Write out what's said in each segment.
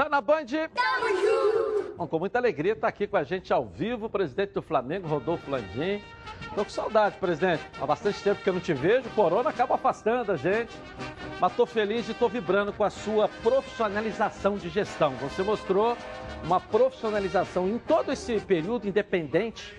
Tá na Band? Tamo junto! Bom, com muita alegria tá aqui com a gente ao vivo, o presidente do Flamengo, Rodolfo Landim. Tô com saudade, presidente. Há bastante tempo que eu não te vejo, o corona acaba afastando a gente. Mas tô feliz e tô vibrando com a sua profissionalização de gestão. Você mostrou uma profissionalização em todo esse período independente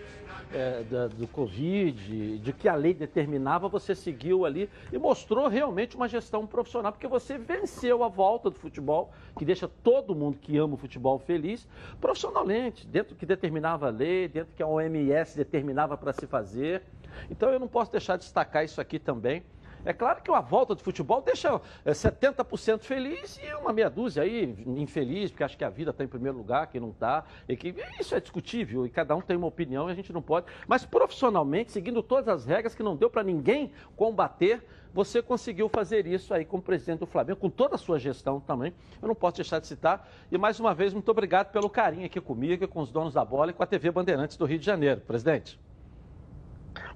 é, da, do Covid, de que a lei determinava, você seguiu ali e mostrou realmente uma gestão profissional, porque você venceu a volta do futebol, que deixa todo mundo que ama o futebol feliz, profissionalmente, dentro do que determinava a lei, dentro do que a OMS determinava para se fazer. Então eu não posso deixar de destacar isso aqui também. É claro que uma volta de futebol deixa 70% é, feliz e uma meia dúzia aí infeliz, porque acha que a vida está em primeiro lugar, quem não está. Que... Isso é discutível e cada um tem uma opinião e a gente não pode. Mas profissionalmente, seguindo todas as regras que não deu para ninguém combater, você conseguiu fazer isso aí como presidente do Flamengo, com toda a sua gestão também. Eu não posso deixar de citar. E mais uma vez, muito obrigado pelo carinho aqui comigo, com os donos da bola e com a TV Bandeirantes do Rio de Janeiro. Presidente.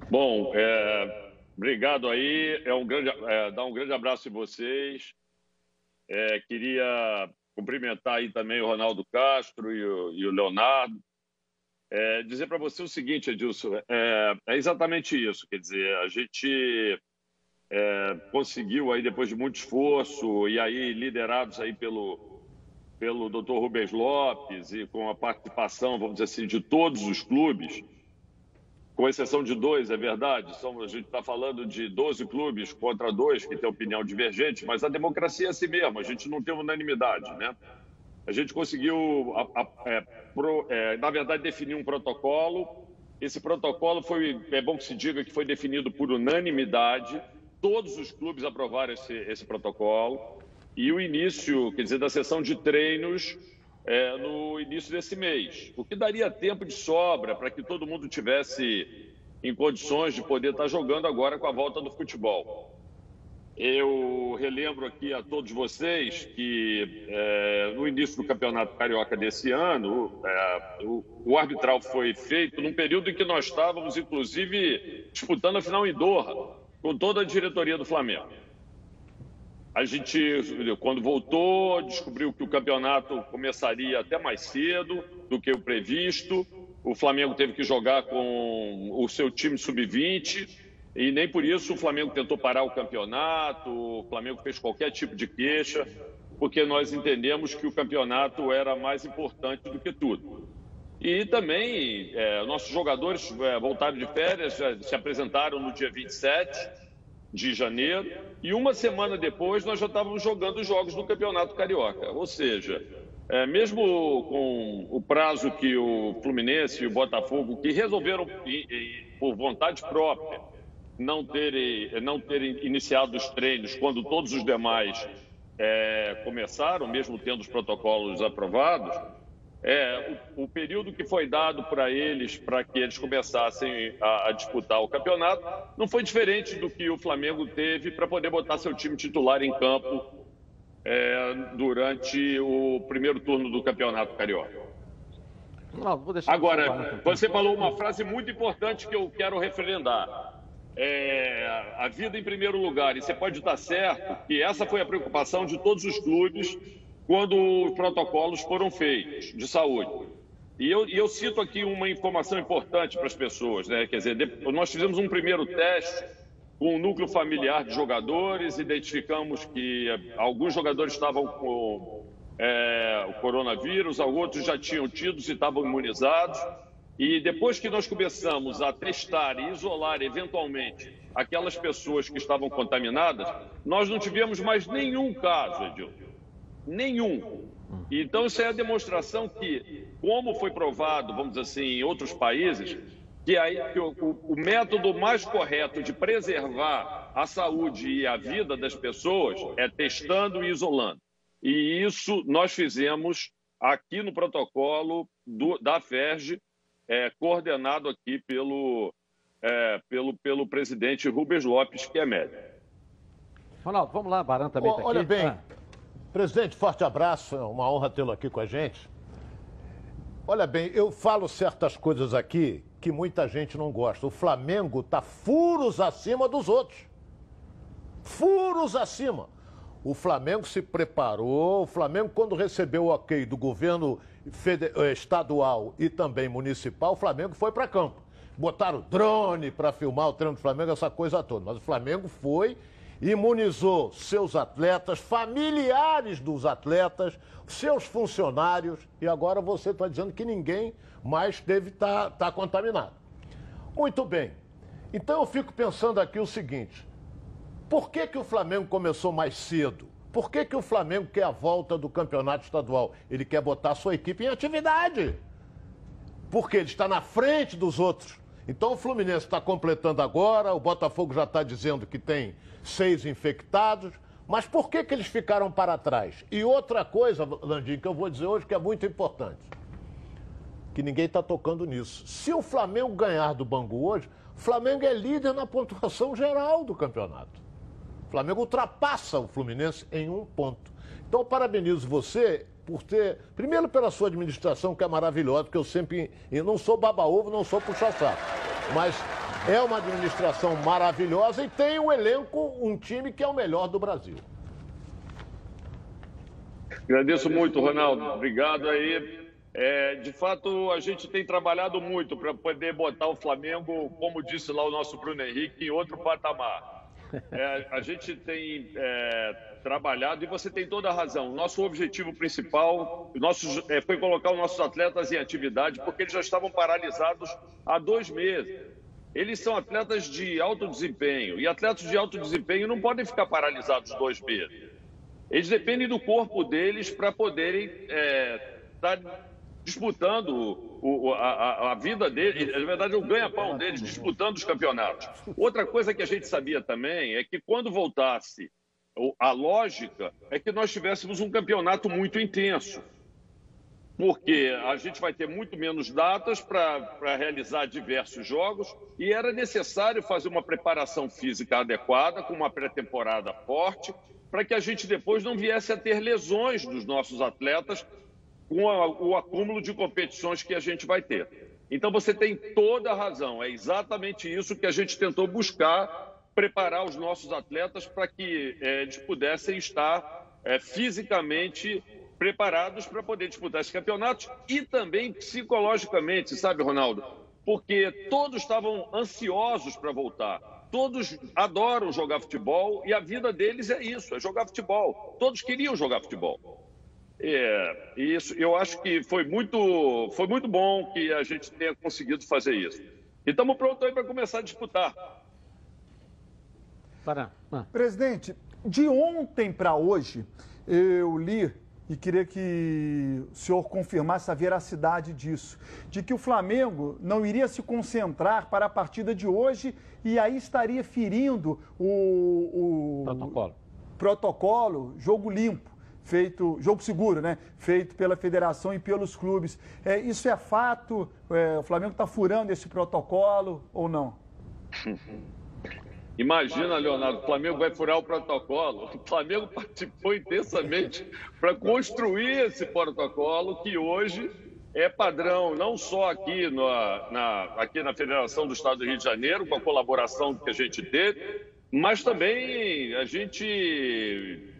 Bom, é, Obrigado aí. É um grande, é, dar um grande abraço em vocês. É, queria cumprimentar aí também o Ronaldo Castro e o, e o Leonardo. É, dizer para você o seguinte, Edilson, é, é, exatamente isso. Quer dizer, a gente é, conseguiu aí depois de muito esforço e aí liderados aí pelo pelo Dr. Rubens Lopes e com a participação, vamos dizer assim, de todos os clubes, com exceção de dois, é verdade. São, a gente está falando de 12 clubes contra dois que têm opinião divergente, mas a democracia é assim mesmo, a gente não tem unanimidade, né? A gente conseguiu, a, a, é, pro, é, na verdade, definir um protocolo. Esse protocolo foi, é bom que se diga que foi definido por unanimidade. Todos os clubes aprovaram esse, esse protocolo. E o início, quer dizer, da sessão de treinos é, no início desse mês, o que daria tempo de sobra para que todo mundo tivesse em condições de poder estar jogando agora com a volta do futebol. Eu relembro aqui a todos vocês que é, no início do Campeonato Carioca desse ano, é, o, o, arbitral foi feito num período em que nós estávamos, inclusive, disputando a final em Doha, com toda a diretoria do Flamengo. A gente, quando voltou, descobriu que o campeonato começaria até mais cedo do que o previsto. O Flamengo teve que jogar com o seu time sub-20 e nem por isso o Flamengo tentou parar o campeonato. O Flamengo fez qualquer tipo de queixa, porque nós entendemos que o campeonato era mais importante do que tudo. E também é, nossos jogadores é, voltaram de férias, se apresentaram no dia 27 de janeiro, e uma semana depois nós já estávamos jogando os jogos do Campeonato Carioca. Ou seja, é, mesmo com o prazo que o Fluminense e o Botafogo, que resolveram, por vontade própria, não terem, não terem iniciado os treinos quando todos os demais é, começaram, mesmo tendo os protocolos aprovados, é, o, o, período que foi dado para eles para que eles começassem a, a, disputar o campeonato não foi diferente do que o Flamengo teve para poder botar seu time titular em campo é, durante o primeiro turno do Campeonato Carioca. Não, Agora, você falou uma frase muito importante que eu quero referendar. É, a vida em primeiro lugar, e você pode estar certo que essa foi a preocupação de todos os clubes quando os protocolos foram feitos de saúde. E eu, e eu cito aqui uma informação importante para as pessoas, né? Quer dizer, nós fizemos um primeiro teste com o núcleo familiar de jogadores, identificamos que eh, alguns jogadores estavam com é, o coronavírus, outros já tinham tido e estavam imunizados. E depois que nós começamos a testar e isolar eventualmente aquelas pessoas que estavam contaminadas, nós não tivemos mais nenhum caso, Edilson nenhum. Então, isso é a demonstração que, como foi provado, vamos dizer assim, em outros países, que, aí, que o, o, método mais correto de preservar a saúde e a vida das pessoas é testando e isolando. E isso nós fizemos aqui no protocolo do, da FERJ, é, coordenado aqui pelo, é, pelo, pelo presidente Rubens Lopes, que é médico. Ronaldo, vamos lá, Baran também está aqui. Olha bem, ah. Presidente, forte abraço, é uma honra tê-lo aqui com a gente. Olha bem, eu falo certas coisas aqui que muita gente não gosta. O Flamengo está furos acima dos outros. Furos acima. O Flamengo se preparou, o Flamengo, quando recebeu o ok do governo eh, estadual e também municipal, o Flamengo foi para campo. Botaram drone para filmar o treino do Flamengo, essa coisa toda. Mas o Flamengo foi, imunizou seus atletas, familiares dos atletas, seus funcionários, e agora você está dizendo que ninguém mais deve estar tá, tá contaminado. Muito bem. Então eu fico pensando aqui o seguinte: por que, que o Flamengo começou mais cedo? Por que, que o Flamengo quer a volta do campeonato estadual? Ele quer botar a sua equipe em atividade. Porque ele está na frente dos outros. Então o Fluminense está completando agora, o Botafogo já está dizendo que tem seis infectados. Mas por que, que eles ficaram para trás? E outra coisa, Landim, que eu vou dizer hoje que é muito importante, que ninguém está tocando nisso. Se o Flamengo ganhar do Bangu hoje, o Flamengo é líder na pontuação geral do campeonato. O Flamengo ultrapassa o Fluminense em um ponto. Então, parabenizo você por ter, primeiro pela sua administração, que é maravilhosa, porque eu sempre, eu não sou baba-ovo, não sou puxa-saco, mas é uma administração maravilhosa e tem um elenco, um time que é o melhor do Brasil. Agradeço muito, Ronaldo. Obrigado aí. É, de fato, a gente tem trabalhado muito para poder botar o Flamengo, como disse lá o nosso Bruno Henrique, em outro patamar. É, a gente tem é, trabalhado e você tem toda a razão. Nosso objetivo principal nossos, é, foi colocar os nossos atletas em atividade, porque eles já estavam paralisados há dois meses. Eles são atletas de alto desempenho e atletas de alto desempenho não podem ficar paralisados dois meses. Eles dependem do corpo deles para poderem estar é, disputando o, a, a, vida deles, na verdade, o ganha-pão deles, disputando os campeonatos. Outra coisa que a gente sabia também é que quando voltasse a lógica, é que nós tivéssemos um campeonato muito intenso. Porque a gente vai ter muito menos datas para realizar diversos jogos e era necessário fazer uma preparação física adequada, com uma pré-temporada forte, para que a gente depois não viesse a ter lesões dos nossos atletas com a, o acúmulo de competições que a gente vai ter. Então você tem toda a razão, é exatamente isso que a gente tentou buscar, preparar os nossos atletas para que é, eles pudessem estar é, fisicamente preparados para poder disputar esses campeonatos e também psicologicamente, sabe, Ronaldo? Porque todos estavam ansiosos para voltar. Todos adoram jogar futebol e a vida deles é isso, é jogar futebol. Todos queriam jogar futebol. É, isso, eu acho que foi muito, foi muito bom que a gente tenha conseguido fazer isso. E estamos prontos aí para começar a disputar. Para. Ah. Presidente, de ontem para hoje, eu li e queria que o senhor confirmasse a veracidade disso, de que o Flamengo não iria se concentrar para a partida de hoje e aí estaria ferindo o, o protocolo. protocolo, jogo limpo feito, jogo seguro, né? Feito pela federação e pelos clubes. É, isso é fato? É, o Flamengo está furando esse protocolo ou não? Imagina, Leonardo, o Flamengo vai furar o protocolo. O Flamengo participou intensamente para construir esse protocolo que hoje é padrão, não só aqui, no, na, aqui na Federação do Estado do Rio de Janeiro, com a colaboração que a gente teve, mas também a gente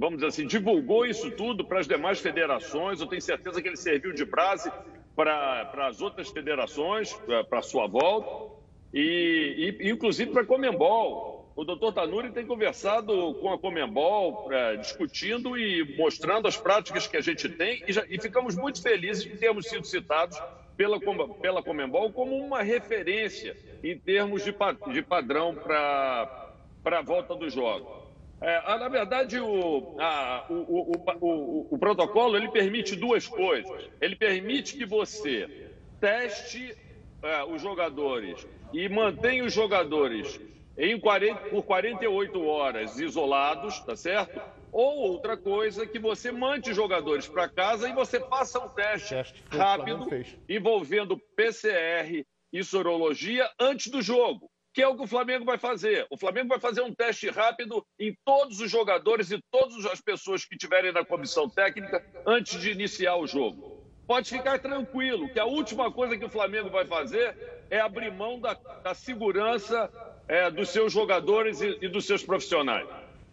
vamos dizer assim, divulgou isso tudo para as demais federações. Eu tenho certeza que ele serviu de base para, as outras federações, para a sua volta, e, e inclusive para a Comembol. O doutor Tanuri tem conversado com a Comembol, é, discutindo e mostrando as práticas que a gente tem, e, já, e ficamos muito felizes de termos sido citados pela, pela Comembol como uma referência em termos de, de padrão para a volta dos jogos. É, na verdade, o, a, o, o, o, protocolo ele permite duas coisas. Ele permite que você teste é, os jogadores e mantenha os jogadores em 40, por 48 horas isolados, tá certo? Ou outra coisa, que você mande os jogadores para casa e você faça um teste, teste rápido envolvendo PCR e sorologia antes do jogo que é o que o Flamengo vai fazer. O Flamengo vai fazer um teste rápido em todos os jogadores e todas as pessoas que estiverem na comissão técnica antes de iniciar o jogo. Pode ficar tranquilo que a última coisa que o Flamengo vai fazer é abrir mão da, da segurança é, dos seus jogadores e, e dos seus profissionais.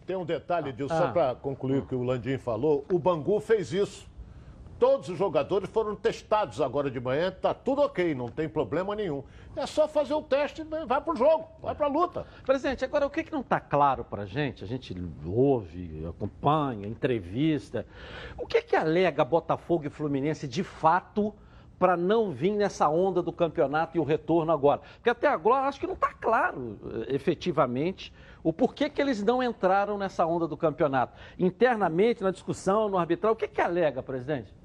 tem um detalhe disso, ah. só para concluir o que o Landim falou. O Bangu fez isso. Todos os jogadores foram testados agora de manhã, tá tudo ok, não tem problema nenhum. É só fazer o teste e vai pro jogo, vai pra luta. Presidente, agora o que, que não está claro pra gente? A gente ouve, acompanha, entrevista. O que que alega Botafogo e Fluminense de fato para não vir nessa onda do campeonato e o retorno agora? Porque até agora acho que não está claro eh, efetivamente o porquê que eles não entraram nessa onda do campeonato. Internamente, na discussão, no arbitral, o que que alega, presidente?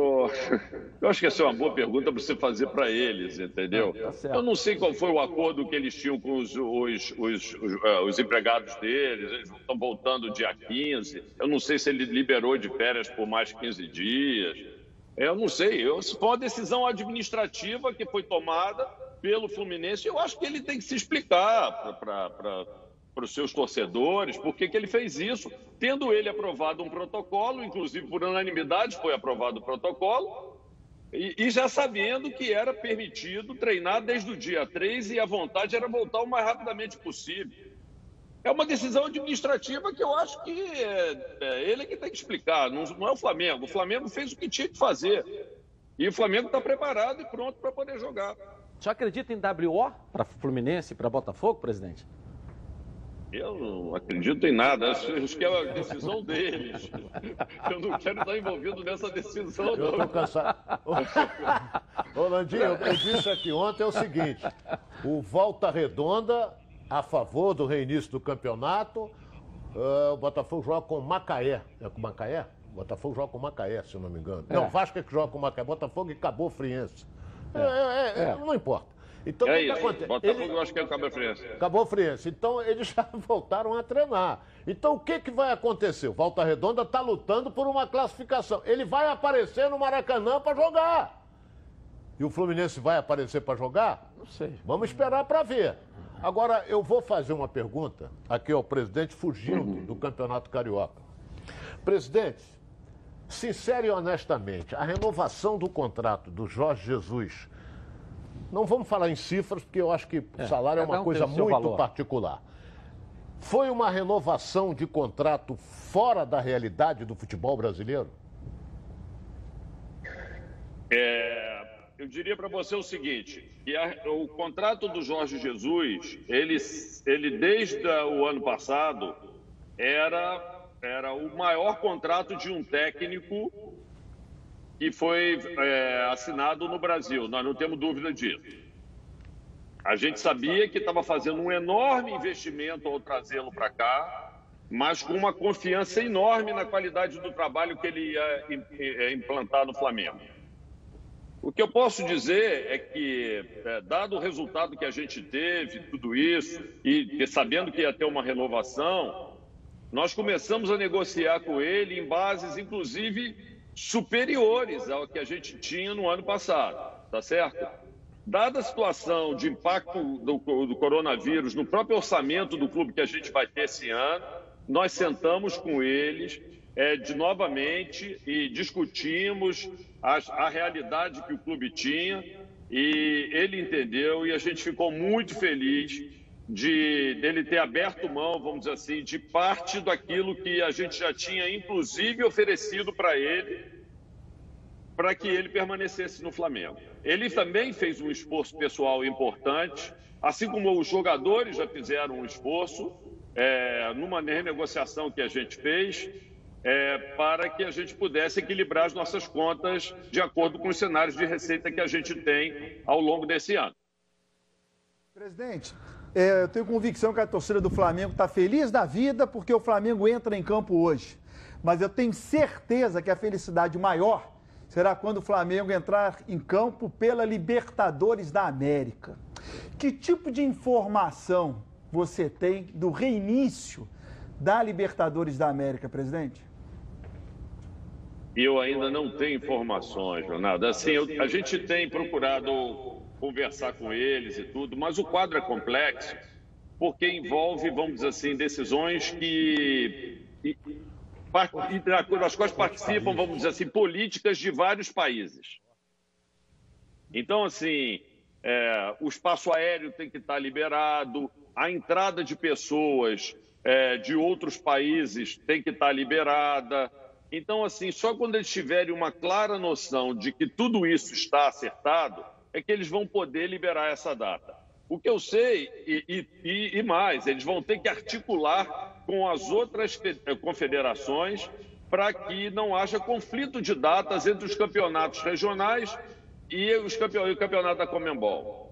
Oh, eu acho que essa é uma boa pergunta para você fazer para eles, entendeu? Tá eu não sei qual foi o acordo que eles tinham com os, os, os, os, os empregados deles, eles estão voltando dia 15. Eu não sei se ele liberou de férias por mais 15 dias. Eu não sei. Eu, se for uma decisão administrativa que foi tomada pelo Fluminense, eu acho que ele tem que se explicar para para os seus torcedores, por que ele fez isso, tendo ele aprovado um protocolo, inclusive por unanimidade foi aprovado o protocolo, e, e, já sabendo que era permitido treinar desde o dia 3 e a vontade era voltar o mais rapidamente possível. É uma decisão administrativa que eu acho que é, é ele que tem que explicar, não, não é o Flamengo. O Flamengo fez o que tinha que fazer. E o Flamengo está preparado e pronto para poder jogar. Você acredita em WO para Fluminense para Botafogo, presidente? Eu não acredito em nada, acho, que é a decisão deles. Eu não quero estar envolvido nessa decisão, não. Eu estou cansado. Ô, Landinho, eu disse aqui ontem é o seguinte: o Volta Redonda, a favor do reinício do campeonato, uh, o Botafogo joga com Macaé. É com Macaé? O Botafogo joga com Macaé, se eu não me engano. É. Não, Vasco é que joga com Macaé. Botafogo e Cabo Friense. É. É, é, é. não importa. Então, é o que, acontece? Botafogo, Ele... eu acho que é o Cabo Friense. Cabo Friense. Então, eles já voltaram a treinar. Então, o que, que vai acontecer? O Volta Redonda está lutando por uma classificação. Ele vai aparecer no Maracanã para jogar. E o Fluminense vai aparecer para jogar? Não sei. Vamos esperar para ver. Agora, eu vou fazer uma pergunta aqui ao presidente fugindo do Campeonato Carioca. Presidente, sincero e honestamente, a renovação do contrato do Jorge Jesus não vamos falar em cifras, porque eu acho que o é, salário é uma um coisa muito valor. particular. Foi uma renovação de contrato fora da realidade do futebol brasileiro? É, eu diria para você o seguinte, que a, o contrato do Jorge Jesus, ele, ele desde o ano passado era, era o maior contrato de um técnico que foi é, assinado no Brasil, nós não temos dúvida disso. A gente sabia que estava fazendo um enorme investimento ao trazê-lo para cá, mas com uma confiança enorme na qualidade do trabalho que ele ia é, implantar no Flamengo. O que eu posso dizer é que, é, dado o resultado que a gente teve, tudo isso, e, e sabendo que ia ter uma renovação, nós começamos a negociar com ele em bases, inclusive, superiores ao que a gente tinha no ano passado, tá certo? Dada a situação de impacto do, do coronavírus no próprio orçamento do clube que a gente vai ter esse ano, nós sentamos com eles é, de novamente e discutimos a, a realidade que o clube tinha e ele entendeu e a gente ficou muito feliz de dele ter aberto mão, vamos dizer assim, de parte daquilo que a gente já tinha, inclusive, oferecido para ele, para que ele permanecesse no Flamengo. Ele também fez um esforço pessoal importante, assim como os jogadores já fizeram um esforço é, numa renegociação que a gente fez. É, para que a gente pudesse equilibrar as nossas contas de acordo com os cenários de receita que a gente tem ao longo desse ano. Presidente, é, eu tenho convicção que a torcida do Flamengo está feliz da vida porque o Flamengo entra em campo hoje. Mas eu tenho certeza que a felicidade maior será quando o Flamengo entrar em campo pela Libertadores da América. Que tipo de informação você tem do reinício da Libertadores da América, presidente? Eu ainda não tenho informações, Leonardo. Assim, eu, a gente tem procurado conversar com eles e tudo, mas o quadro é complexo porque envolve, vamos dizer assim, decisões que das quais participam, vamos dizer assim, políticas de vários países. Então, assim, é, o espaço aéreo tem que estar liberado, a entrada de pessoas é, de outros países tem que estar liberada. Então, assim, só quando eles tiverem uma clara noção de que tudo isso está acertado, é que eles vão poder liberar essa data. O que eu sei, e, e, e mais, eles vão ter que articular com as outras confederações para que não haja conflito de datas entre os campeonatos regionais e os campeonatos, o campeonato da Comembol.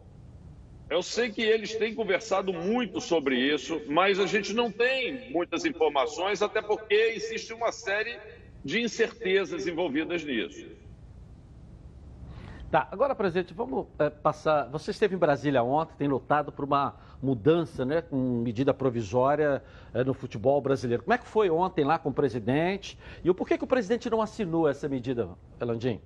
Eu sei que eles têm conversado muito sobre isso, mas a gente não tem muitas informações, até porque existe uma série de incertezas envolvidas nisso. Tá, agora, presidente, vamos é, passar. Você esteve em Brasília ontem, tem lutado por uma mudança, né, com medida provisória é, no futebol brasileiro. Como é que foi ontem lá com o presidente? E o porquê que o presidente não assinou essa medida, Elandim?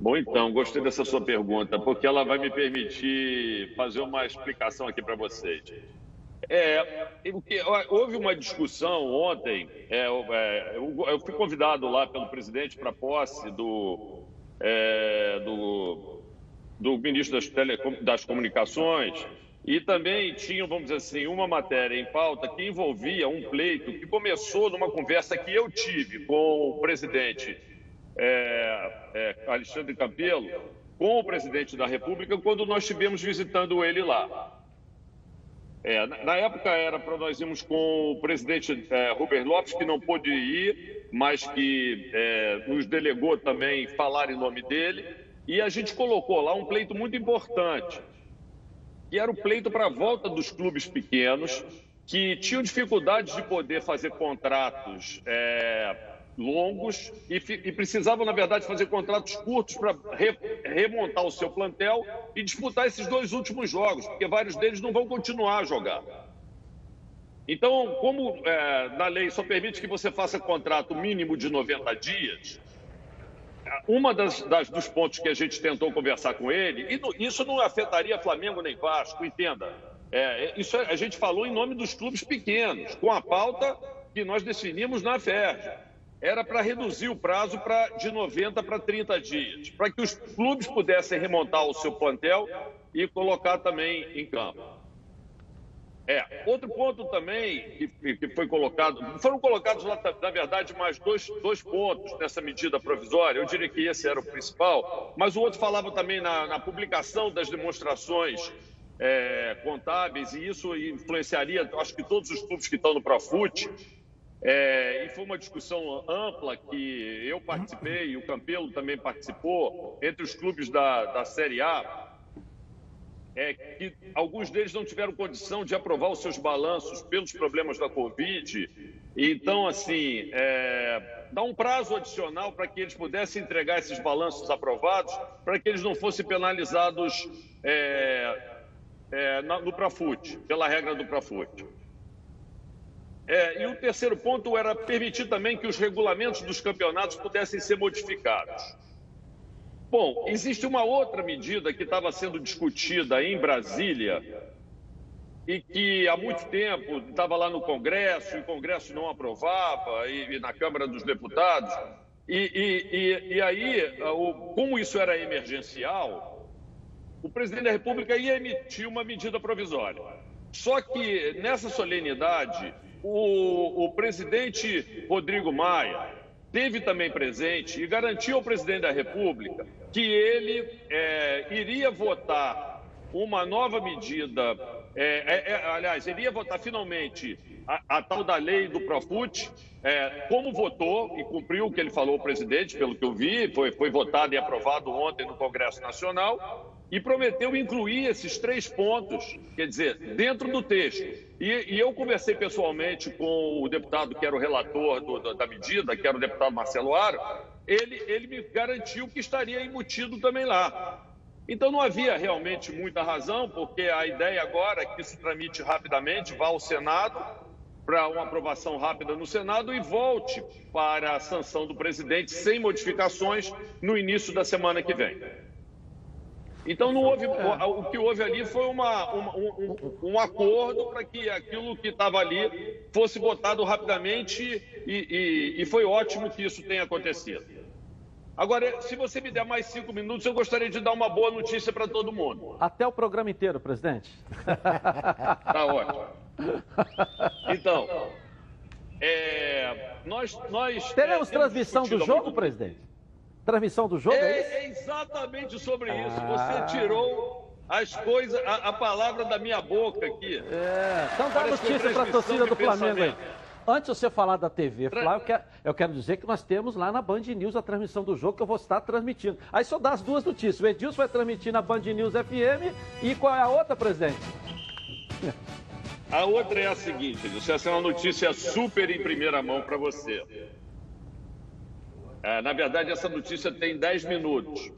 Bom, então, gostei dessa sua pergunta, porque ela vai me permitir fazer uma explicação aqui para vocês. É, houve uma discussão ontem, é, é, eu fui convidado lá pelo presidente para posse do, é, do, do ministro das, telecom, das Comunicações e também tinha, vamos dizer assim, uma matéria em pauta que envolvia um pleito que começou numa conversa que eu tive com o presidente é, é, Alexandre Campelo, com o presidente da República, quando nós estivemos visitando ele lá. É, na época era para nós irmos com o presidente é, Rubens Lopes, que não pôde ir, mas que é, nos delegou também falar em nome dele. E a gente colocou lá um pleito muito importante, que era o pleito para a volta dos clubes pequenos, que tinham dificuldade de poder fazer contratos é, longos e, e, precisavam, na verdade, fazer contratos curtos para re, remontar o seu plantel e disputar esses dois últimos jogos, porque vários deles não vão continuar a jogar. Então, como é, na lei só permite que você faça contrato mínimo de 90 dias, uma das, das, dos pontos que a gente tentou conversar com ele, e isso não afetaria Flamengo nem Vasco, entenda. É, isso a gente falou em nome dos clubes pequenos, com a pauta que nós definimos na FERJ era para reduzir o prazo pra, de 90 para 30 dias, para que os clubes pudessem remontar o seu plantel e colocar também em campo. É, outro ponto também que, que foi colocado, foram colocados lá, na verdade, mais dois, dois pontos nessa medida provisória, eu diria que esse era o principal, mas o outro falava também na, na publicação das demonstrações é, contábeis, e isso influenciaria, acho que todos os clubes que estão no Profut, é, e foi uma discussão ampla que eu participei o Campelo também participou entre os clubes da, da Série A. É que alguns deles não tiveram condição de aprovar os seus balanços pelos problemas da Covid. Então, assim, é, dá um prazo adicional para que eles pudessem entregar esses balanços aprovados, para que eles não fossem penalizados é, é, no Prafut, pela regra do Prafut. É, e o terceiro ponto era permitir também que os regulamentos dos campeonatos pudessem ser modificados. Bom, existe uma outra medida que estava sendo discutida em Brasília e que há muito tempo estava lá no Congresso, e o Congresso não aprovava, e, e na Câmara dos Deputados. E, e, e aí, como isso era emergencial, o presidente da República ia emitir uma medida provisória. Só que nessa solenidade, o, o presidente Rodrigo Maia teve também presente e garantiu ao presidente da República que ele é, iria votar uma nova medida, é, é, é aliás, ele ia votar finalmente a, a tal da lei do Profut, é, como votou e cumpriu o que ele falou o presidente, pelo que eu vi, foi, foi votado e aprovado ontem no Congresso Nacional, e prometeu incluir esses três pontos, quer dizer, dentro do texto. E, e eu conversei pessoalmente com o deputado que era o relator do, da medida, que era o deputado Marcelo Aro, ele, ele me garantiu que estaria embutido também lá. Então não havia realmente muita razão, porque a ideia agora é que isso tramite rapidamente, vá ao Senado para uma aprovação rápida no Senado e volte para a sanção do presidente sem modificações no início da semana que vem. Então não houve, o que houve ali foi uma, uma, um, um, acordo para que aquilo que estava ali fosse votado rapidamente e, e, e, foi ótimo que isso tenha acontecido. Agora, se você me der mais cinco minutos, eu gostaria de dar uma boa notícia para todo mundo. Até o programa inteiro, presidente. Tá ótimo. Então, é, nós, nós teremos é, transmissão do jogo, presidente? Transmissão do jogo? É, é, é exatamente sobre isso. Ah. Você tirou as coisas, a, a, palavra da minha boca aqui. É, então dá notícia para a torcida do Flamengo aí. Antes de você falar da TV, Flávio, eu quero, eu quero dizer que nós temos lá na Band News a transmissão do jogo que eu vou estar transmitindo. Aí só dá as duas notícias. O Edilson vai transmitir na Band News FM e qual é a outra, presidente? A outra é a seguinte, Edilson, essa é uma notícia super em primeira mão para você. É, na verdade, essa notícia tem 10 minutos.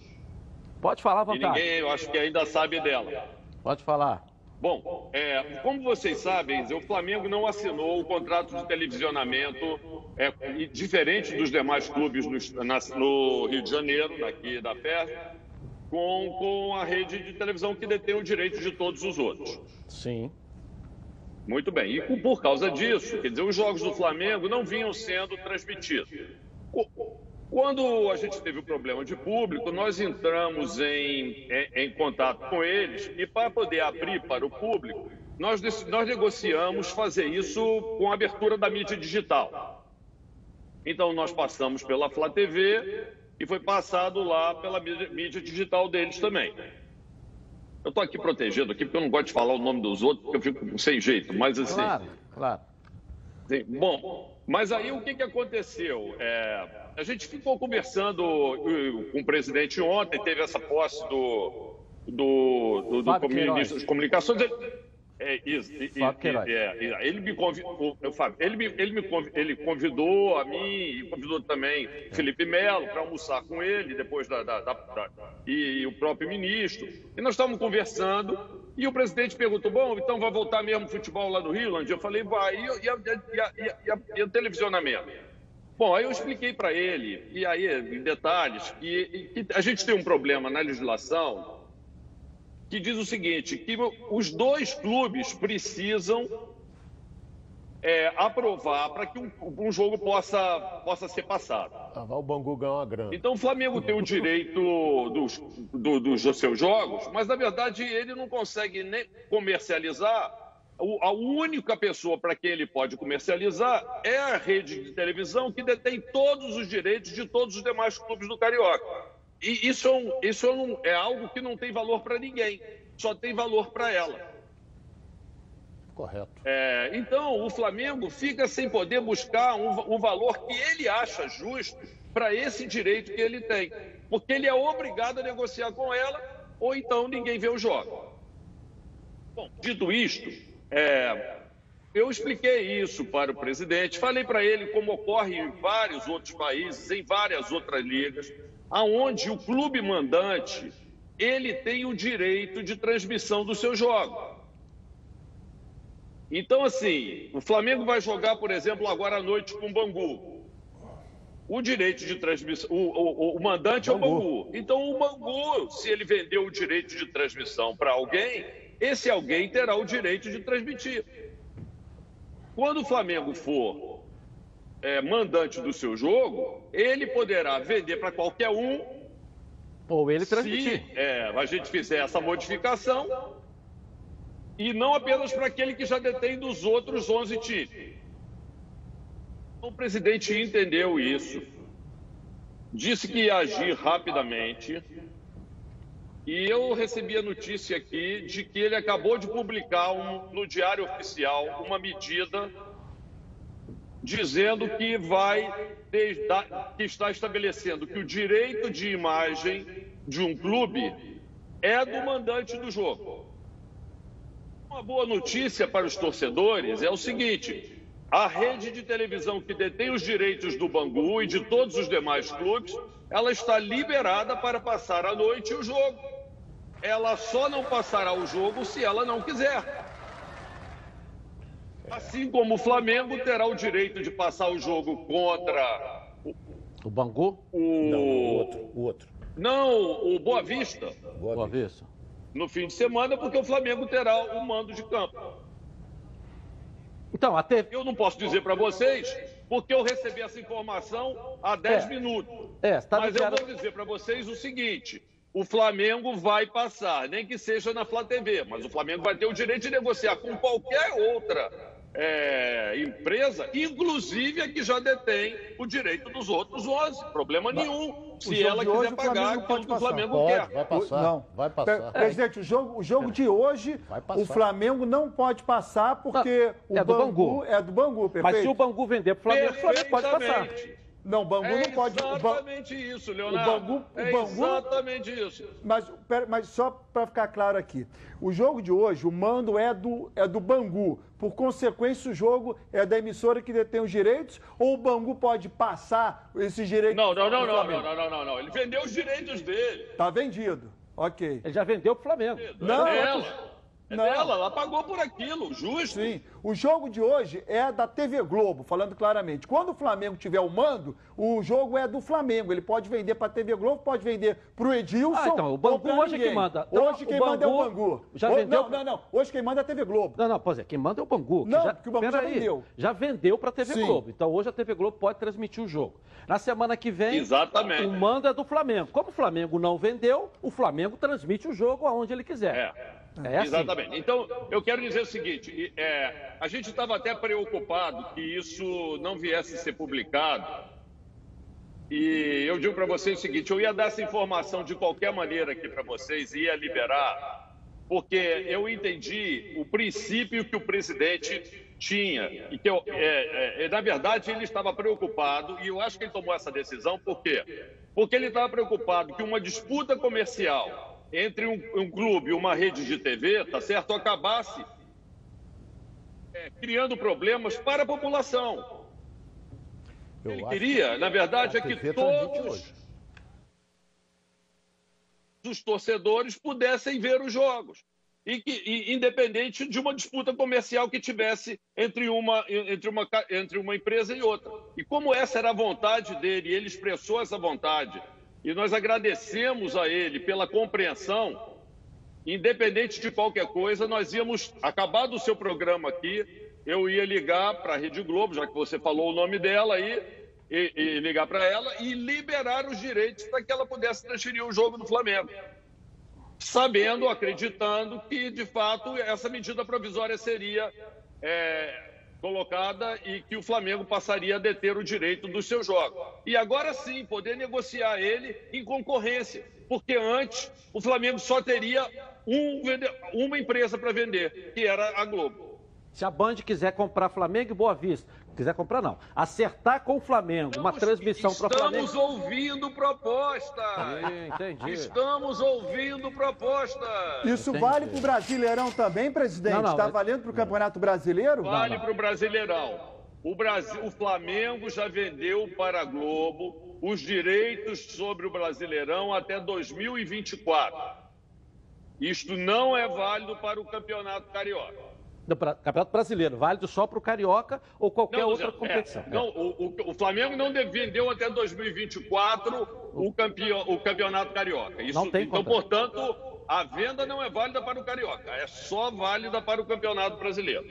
Pode falar, vontade. E ninguém, eu acho que ainda sabe dela. Pode falar. Bom, é, como vocês sabem, o Flamengo não assinou o contrato de televisionamento, é, diferente dos demais clubes no, na, no Rio de Janeiro, aqui da FER, com, com a rede de televisão que detém o direito de todos os outros. Sim. Muito bem. E por causa disso, quer dizer, os jogos do Flamengo não vinham sendo transmitidos. Quando a gente teve o problema de público, nós entramos em, em, em contato com eles e, para poder abrir para o público, nós, nós negociamos fazer isso com a abertura da mídia digital. Então, nós passamos pela Flá TV e foi passado lá pela mídia, mídia digital deles também. Eu estou aqui protegido aqui porque eu não gosto de falar o nome dos outros, porque eu fico sem jeito, mas assim... Claro, claro. Sim, bom, mas aí o que, que aconteceu? É, a gente ficou conversando com o presidente ontem, teve essa posse do, do, do, do ministro de comunicações. É isso. E, e, é, ele me convidou, ele me, ele me ele convidou a mim e convidou também Felipe Melo para almoçar com ele depois da, da, da, da e, e, o próprio ministro. E nós estávamos conversando e o presidente perguntou: bom, então vai voltar mesmo futebol lá no Rio, Landia? Eu falei: vai. E, e, e, e o televisionamento? Bom, aí eu expliquei para ele, e aí, em detalhes, que, que a gente tem um problema na legislação que diz o seguinte: que os dois clubes precisam é, aprovar para que um, um, jogo possa, possa ser passado. Ah, o Bangu ganhar uma grana. Então o Flamengo tem o direito dos, do, dos seus jogos, mas na verdade ele não consegue nem comercializar. a única pessoa para quem ele pode comercializar é a rede de televisão que detém todos os direitos de todos os demais clubes do Carioca. E isso, é, um, isso é, um, é algo que não tem valor para ninguém, só tem valor para ela. Correto. É, então, o Flamengo fica sem poder buscar um, um valor que ele acha justo para esse direito que ele tem, porque ele é obrigado a negociar com ela, ou então ninguém vê o jogo. Bom, dito isto, é, eu expliquei isso para o presidente, falei para ele como ocorre em vários outros países, em várias outras ligas aonde o clube mandante ele tem o direito de transmissão do seu jogo. Então, assim, o Flamengo vai jogar, por exemplo, agora à noite com o Bangu. O direito de transmissão, o, o, o mandante Bangu. é o Bangu. Então, o Bangu, se ele vendeu o direito de transmissão para alguém, esse alguém terá o direito de transmitir. Quando o Flamengo for é, mandante do seu jogo, ele poderá vender para qualquer um. Ou ele transmitir. Se é, a gente fizer essa modificação. E não apenas para aquele que já detém dos outros 11 times. O presidente entendeu isso, disse que ia agir rapidamente. E eu recebi a notícia aqui de que ele acabou de publicar um, no Diário Oficial uma medida dizendo que vai que está estabelecendo que o direito de imagem de um clube é do mandante do jogo. Uma boa notícia para os torcedores é o seguinte: a rede de televisão que detém os direitos do Bangu e de todos os demais clubes, ela está liberada para passar a noite o jogo. Ela só não passará o jogo se ela não quiser. Assim como o Flamengo terá o direito de passar o jogo contra o, o Bangu? O... Não, o outro, o outro. Não, o Boa Vista. Boa, Boa Vista. No fim de semana, porque o Flamengo terá o mando de campo. Então, até eu não posso dizer para vocês porque eu recebi essa informação há 10 É. minutos. É, você tá Mas eu vou dizer para vocês o seguinte: o Flamengo vai passar, nem que seja na Flá TV, mas o Flamengo vai ter o direito de negociar com qualquer outra é, empresa, inclusive a que já detém o direito dos outros 11. Problema nenhum. Se ela hoje, quiser o pagar pode que o. Flamengo Pode, quer. vai passar. Não. Vai passar. Pre- Presidente, o jogo, o jogo de hoje, o Flamengo não pode passar porque Não, o é do Bangu, Bangu. é do Bangu, perfeito? Mas se o Bangu vender pro Flamengo, o Flamengo pode passar. Não, o Bangu É não pode. o Ba- exatamente isso, Leonardo. o Bangu- o é Bangu- exatamente isso. Mas, pera- mas só para ficar claro aqui, o jogo de hoje, o mando é do, é do Bangu. Por consequência, o jogo é da emissora que detém os direitos ou o Bangu pode passar esses direitos? Não, não, não, não, não, não, não, não. Ele vendeu os direitos dele. Tá vendido. Ok. Ele já vendeu pro Flamengo. Não, é é não. dela, ela pagou por aquilo, justo. Sim. O jogo de hoje é da TV Globo, falando claramente. Quando o Flamengo tiver o mando, o jogo é do Flamengo. Ele pode vender para a TV Globo, pode vender para o Edilson. Ah, então, o Bangu hoje é que manda. Então, Hoje o quem manda é o Bangu Bangu. já vendeu- Não, não, não. Hoje quem manda é a TV Globo. Não, não, pois é, quem manda é o Bangu. que Não, já, porque o Bangu já Peraí, vendeu. Já vendeu para a TV Sim. Globo. Então hoje a TV Globo pode transmitir o jogo. Na semana que vem, Exatamente. o mando é do Flamengo. Como o Flamengo não vendeu, o Flamengo transmite o jogo aonde ele quiser. É. É assim. Exatamente. Então, eu quero dizer o seguinte: é, a gente estava até preocupado que isso não viesse a ser publicado. E eu digo para vocês o seguinte: eu ia dar essa informação de qualquer maneira aqui para vocês, ia liberar, porque eu entendi o princípio que o presidente tinha. E que eu, é, é, na verdade, ele estava preocupado, e eu acho que ele tomou essa decisão, por quê? Porque ele estava preocupado que uma disputa comercial entre um, um clube e uma rede de TV, tá certo, acabasse é, criando problemas para a população. Eu Ele queria, na verdade, é que transmite todos os torcedores pudessem ver os jogos. E que, e, independente de uma disputa comercial que tivesse entre uma, entre, uma, entre uma empresa e outra. E como essa era a vontade dele, ele expressou essa vontade, e nós agradecemos a ele pela compreensão, independente de qualquer coisa, nós íamos, acabado o seu programa aqui, eu ia ligar para a Rede Globo, já que você falou o nome dela aí, e, e ligar para ela e liberar os direitos para que ela pudesse transferir o jogo do Flamengo. Sabendo, acreditando que, de fato, essa medida provisória seria é, colocada e que o Flamengo passaria a deter o direito dos seus jogos. E agora sim, poder negociar ele em concorrência, porque antes o Flamengo só teria um uma empresa para vender, que era a Globo. Se a Band quiser comprar Flamengo e Boa Vista, quiser comprar não, acertar com o Flamengo, uma Estamos- transmissão para Flamengo. Estamos ouvindo proposta. Sim, entendi. Estamos ouvindo proposta. Isso Entendi. vale para o Brasileirão também, presidente? Está valendo para o Campeonato Brasileiro? Vale para o Brasileirão. O, Brasil, o Flamengo já vendeu para a Globo os direitos sobre o Brasileirão até 2024. Isto não é válido para o Campeonato Carioca. Do Campeonato Brasileiro, válido só para o Carioca ou qualquer Não, outra é, competição. não, o, o- Flamengo não de- vendeu até 2024 o, campeão, o Campeonato Carioca. Isso, Não tem então, contrato. portanto, a venda não é válida para o Carioca, é só válida para o Campeonato Brasileiro.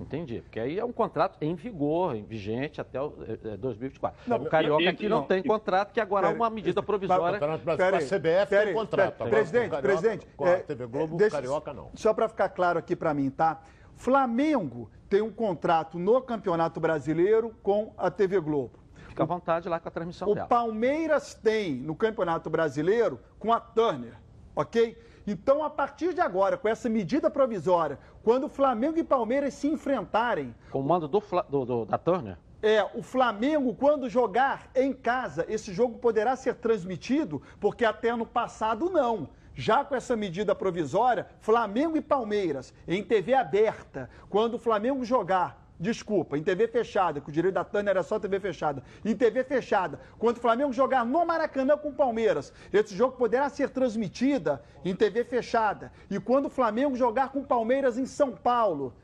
Entendi, porque aí é um contrato em vigor, em vigente até o, eh, eh, 2024. Não, o Carioca e- aqui não, não, tem contrato, que agora é uma medida O provisória. Campeonato Brasileiro, a CBF tem contrato. Agora, Presidente, com o Carioca- presidente. Com a é, TV Globo, o deixa- Carioca não. Só para ficar claro aqui para mim, tá? Flamengo tem um contrato no Campeonato Brasileiro com a TV Globo. Fica à vontade lá com a transmissão O dela. Palmeiras tem no Campeonato Brasileiro com a Turner, ok? Então, a partir de agora, com essa medida provisória, quando Flamengo e Palmeiras se enfrentarem, Com o mando do, do- do- da Turner. é, o Flamengo, quando jogar em casa, esse jogo poderá ser transmitido, porque até no passado não. Já com essa medida provisória, Flamengo e Palmeiras, em TV aberta, quando o Flamengo jogar, desculpa, em TV fechada, que o direito da Tânia era só TV fechada, em TV fechada, quando o Flamengo jogar no Maracanã com o Palmeiras, esse jogo poderá ser transmitida em TV fechada. E quando o Flamengo jogar com o Palmeiras em São Paulo,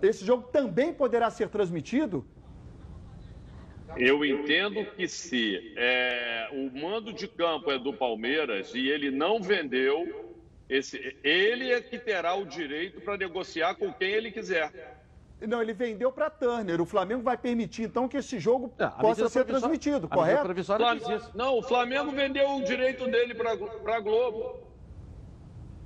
esse jogo também poderá ser transmitido Eu entendo que se é, o mando de campo é do Palmeiras e ele não vendeu, esse, ele é que terá o direito para negociar com quem ele quiser. Não, ele vendeu para Turner. O Flamengo vai permitir, então, que esse jogo é, possa ser transmitido, correto? Não, o Flamengo vendeu o direito dele para a Globo.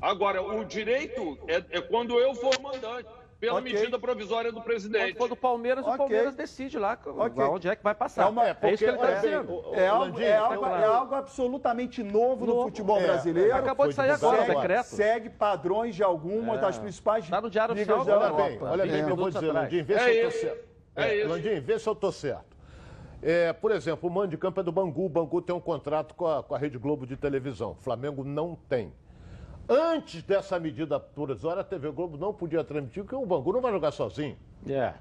Agora, o direito é, é quando eu for mandante pela okay. medida provisória do presidente. Quando o Palmeiras, okay. o Palmeiras decide lá okay. onde é que vai passar. É, uma, é, é isso que ele está dizendo. É, algo, é, algo, é algo absolutamente novo, no futebol é. brasileiro. Acabou de sair agora, segue, decreto. Segue padrões de algumas das principais Está no Diário Oficial Olha bem, olha bem o que eu vou dizer, Landim, vê se eu estou certo. É, Landim, vê se eu estou certo. É, por exemplo, o mando de campo é do Bangu. O Bangu tem um contrato com a, com a Rede Globo de televisão. O Flamengo não tem. Antes dessa medida provisória, a TV Globo não podia transmitir, porque o Bangu não vai jogar sozinho. É.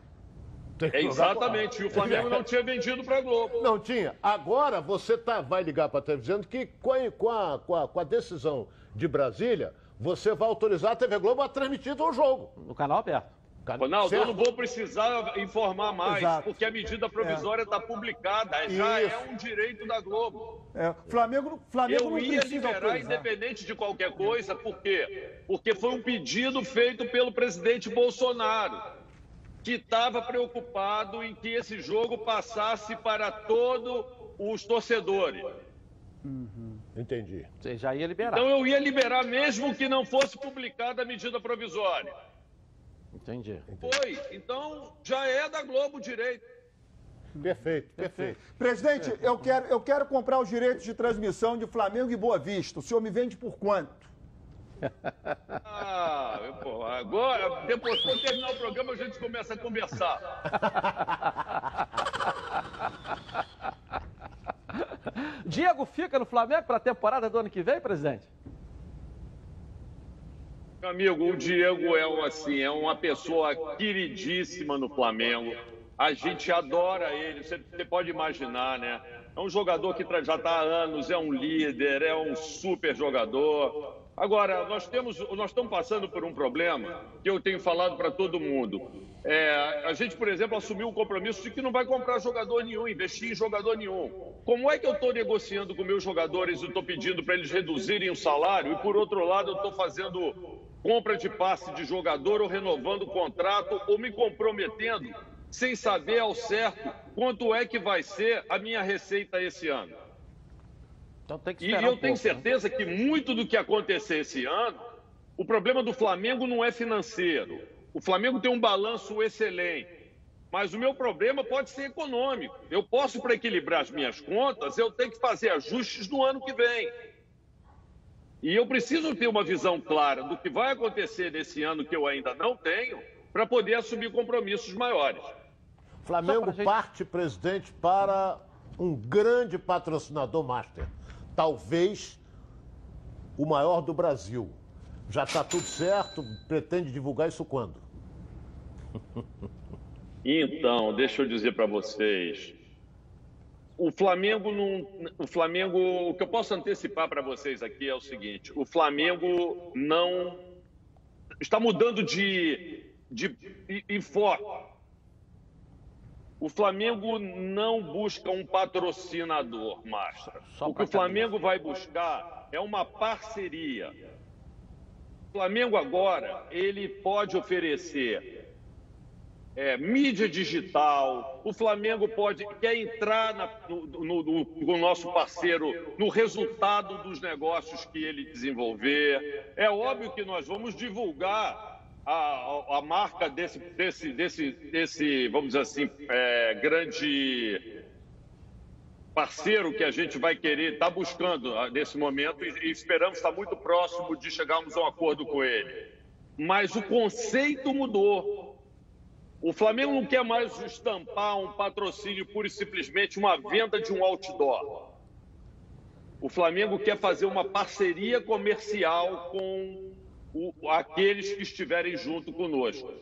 É exatamente, e o Flamengo não tinha vendido para a Globo. Não tinha. Agora você tá, vai ligar para a TV dizendo que com a, com, a, com, a, com a decisão de Brasília, você vai autorizar a TV Globo a transmitir o jogo. No canal aberto. Ronaldo, certo? eu não vou precisar informar mais, Exato. porque a medida provisória está é. publicada, já Isso. é um direito da Globo. É. Flamengo, Flamengo eu ia liberar autorizar. independente de qualquer coisa, por quê? Porque foi um pedido feito pelo presidente Bolsonaro, que estava preocupado em que esse jogo passasse para todos os torcedores. Uhum. Entendi. Você já ia liberar. Então eu ia liberar mesmo que não fosse publicada a medida provisória. Entendi. Foi. Então já é da Globo direito. Perfeito, perfeito. Presidente, perfeito. Eu, quero, eu quero comprar os direitos de transmissão de Flamengo e Boa Vista. O senhor me vende por quanto? Ah, pô, agora, depois, quando terminar o programa, a gente começa a conversar. Diego fica no Flamengo para a temporada do ano que vem, presidente? Meu amigo, o Diego é, assim, é uma pessoa queridíssima no Flamengo. A gente adora ele, você, pode imaginar, né? É um jogador que já está há anos, é um líder, é um super jogador. Agora, nós, temos, nós estamos passando por um problema que eu tenho falado para todo mundo. É, a gente, por exemplo, assumiu o compromisso de que não vai comprar jogador nenhum, investir em jogador nenhum. Como é que eu estou negociando com meus jogadores e estou pedindo para eles reduzirem o salário e, por outro lado, eu estou fazendo compra de passe de jogador ou renovando o contrato ou me comprometendo sem saber ao certo quanto é que vai ser a minha receita esse ano. Então tem que e eu um tenho pouco, né? certeza né? que muito do que acontecer esse ano, o problema do Flamengo não é financeiro. O Flamengo tem um balanço excelente. Mas o meu problema pode ser econômico. Eu posso, para equilibrar as minhas contas, eu tenho que fazer ajustes no ano que vem. E eu preciso ter uma visão clara do que vai acontecer nesse ano que eu ainda não tenho, para poder assumir compromissos maiores. Flamengo gente... parte, presidente, para um grande patrocinador master. Talvez o maior do Brasil. Já está tudo certo? Pretende divulgar isso quando? Então, deixa eu dizer para vocês o Flamengo não. O Flamengo. O que eu posso antecipar para vocês aqui é o seguinte: o Flamengo não. Está mudando de, de, foco. O Flamengo não busca um patrocinador, Mastra. O que o Flamengo vai buscar é uma parceria. O Flamengo agora, ele pode oferecer é, mídia digital, o Flamengo pode quer entrar na, no, no, no, no, nosso parceiro no resultado dos negócios que ele desenvolver. É óbvio que nós vamos divulgar a, a, a marca desse, desse, desse, desse, vamos dizer assim, é, grande parceiro que a gente vai querer, está buscando ah, nesse momento e, e esperamos estar muito próximo de chegarmos a um acordo com ele. Mas o conceito mudou. O Flamengo não quer mais estampar um patrocínio pura e simplesmente uma venda de um outdoor. O Flamengo quer fazer uma parceria comercial com o, aqueles que estiverem junto conosco.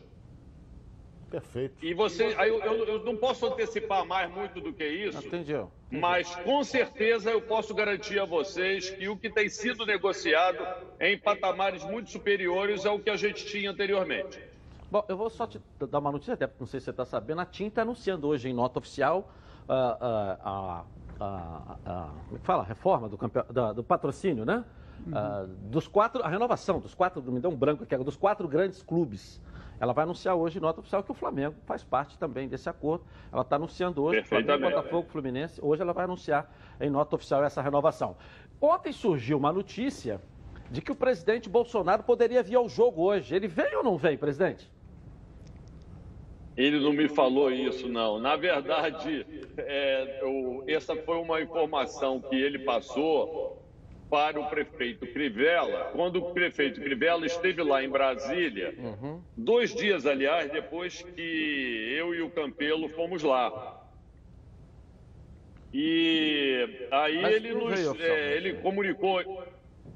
Perfeito. E você, aí eu, eu, eu, não posso antecipar mais muito do que isso. Entendi. Mas com certeza eu posso garantir a vocês que o que tem sido negociado em patamares muito superiores ao que a gente tinha anteriormente. Bom, eu vou só te dar uma notícia, até não sei se você está sabendo, a TIM está anunciando hoje em nota oficial uh, uh, a, a, a, como é fala? reforma do, da, do patrocínio, né? Uhum. Uh, dos quatro, a renovação dos quatro, me deu um branco aqui, dos quatro grandes clubes ela vai anunciar hoje em nota oficial que o Flamengo faz parte também desse acordo. Ela está anunciando hoje, Flamengo, Botafogo, Fluminense. Hoje ela vai anunciar em nota oficial essa renovação. Ontem surgiu uma notícia de que o presidente Bolsonaro poderia vir ao jogo hoje. Ele vem ou não vem, presidente? Ele não me falou isso, não. Na verdade, é, eu, essa foi uma informação que ele passou para o prefeito Crivella, quando o prefeito Crivella esteve lá em Brasília, uhum. dois dias, aliás, depois que eu e o Campelo fomos lá. E aí ele nos, é, ele comunicou,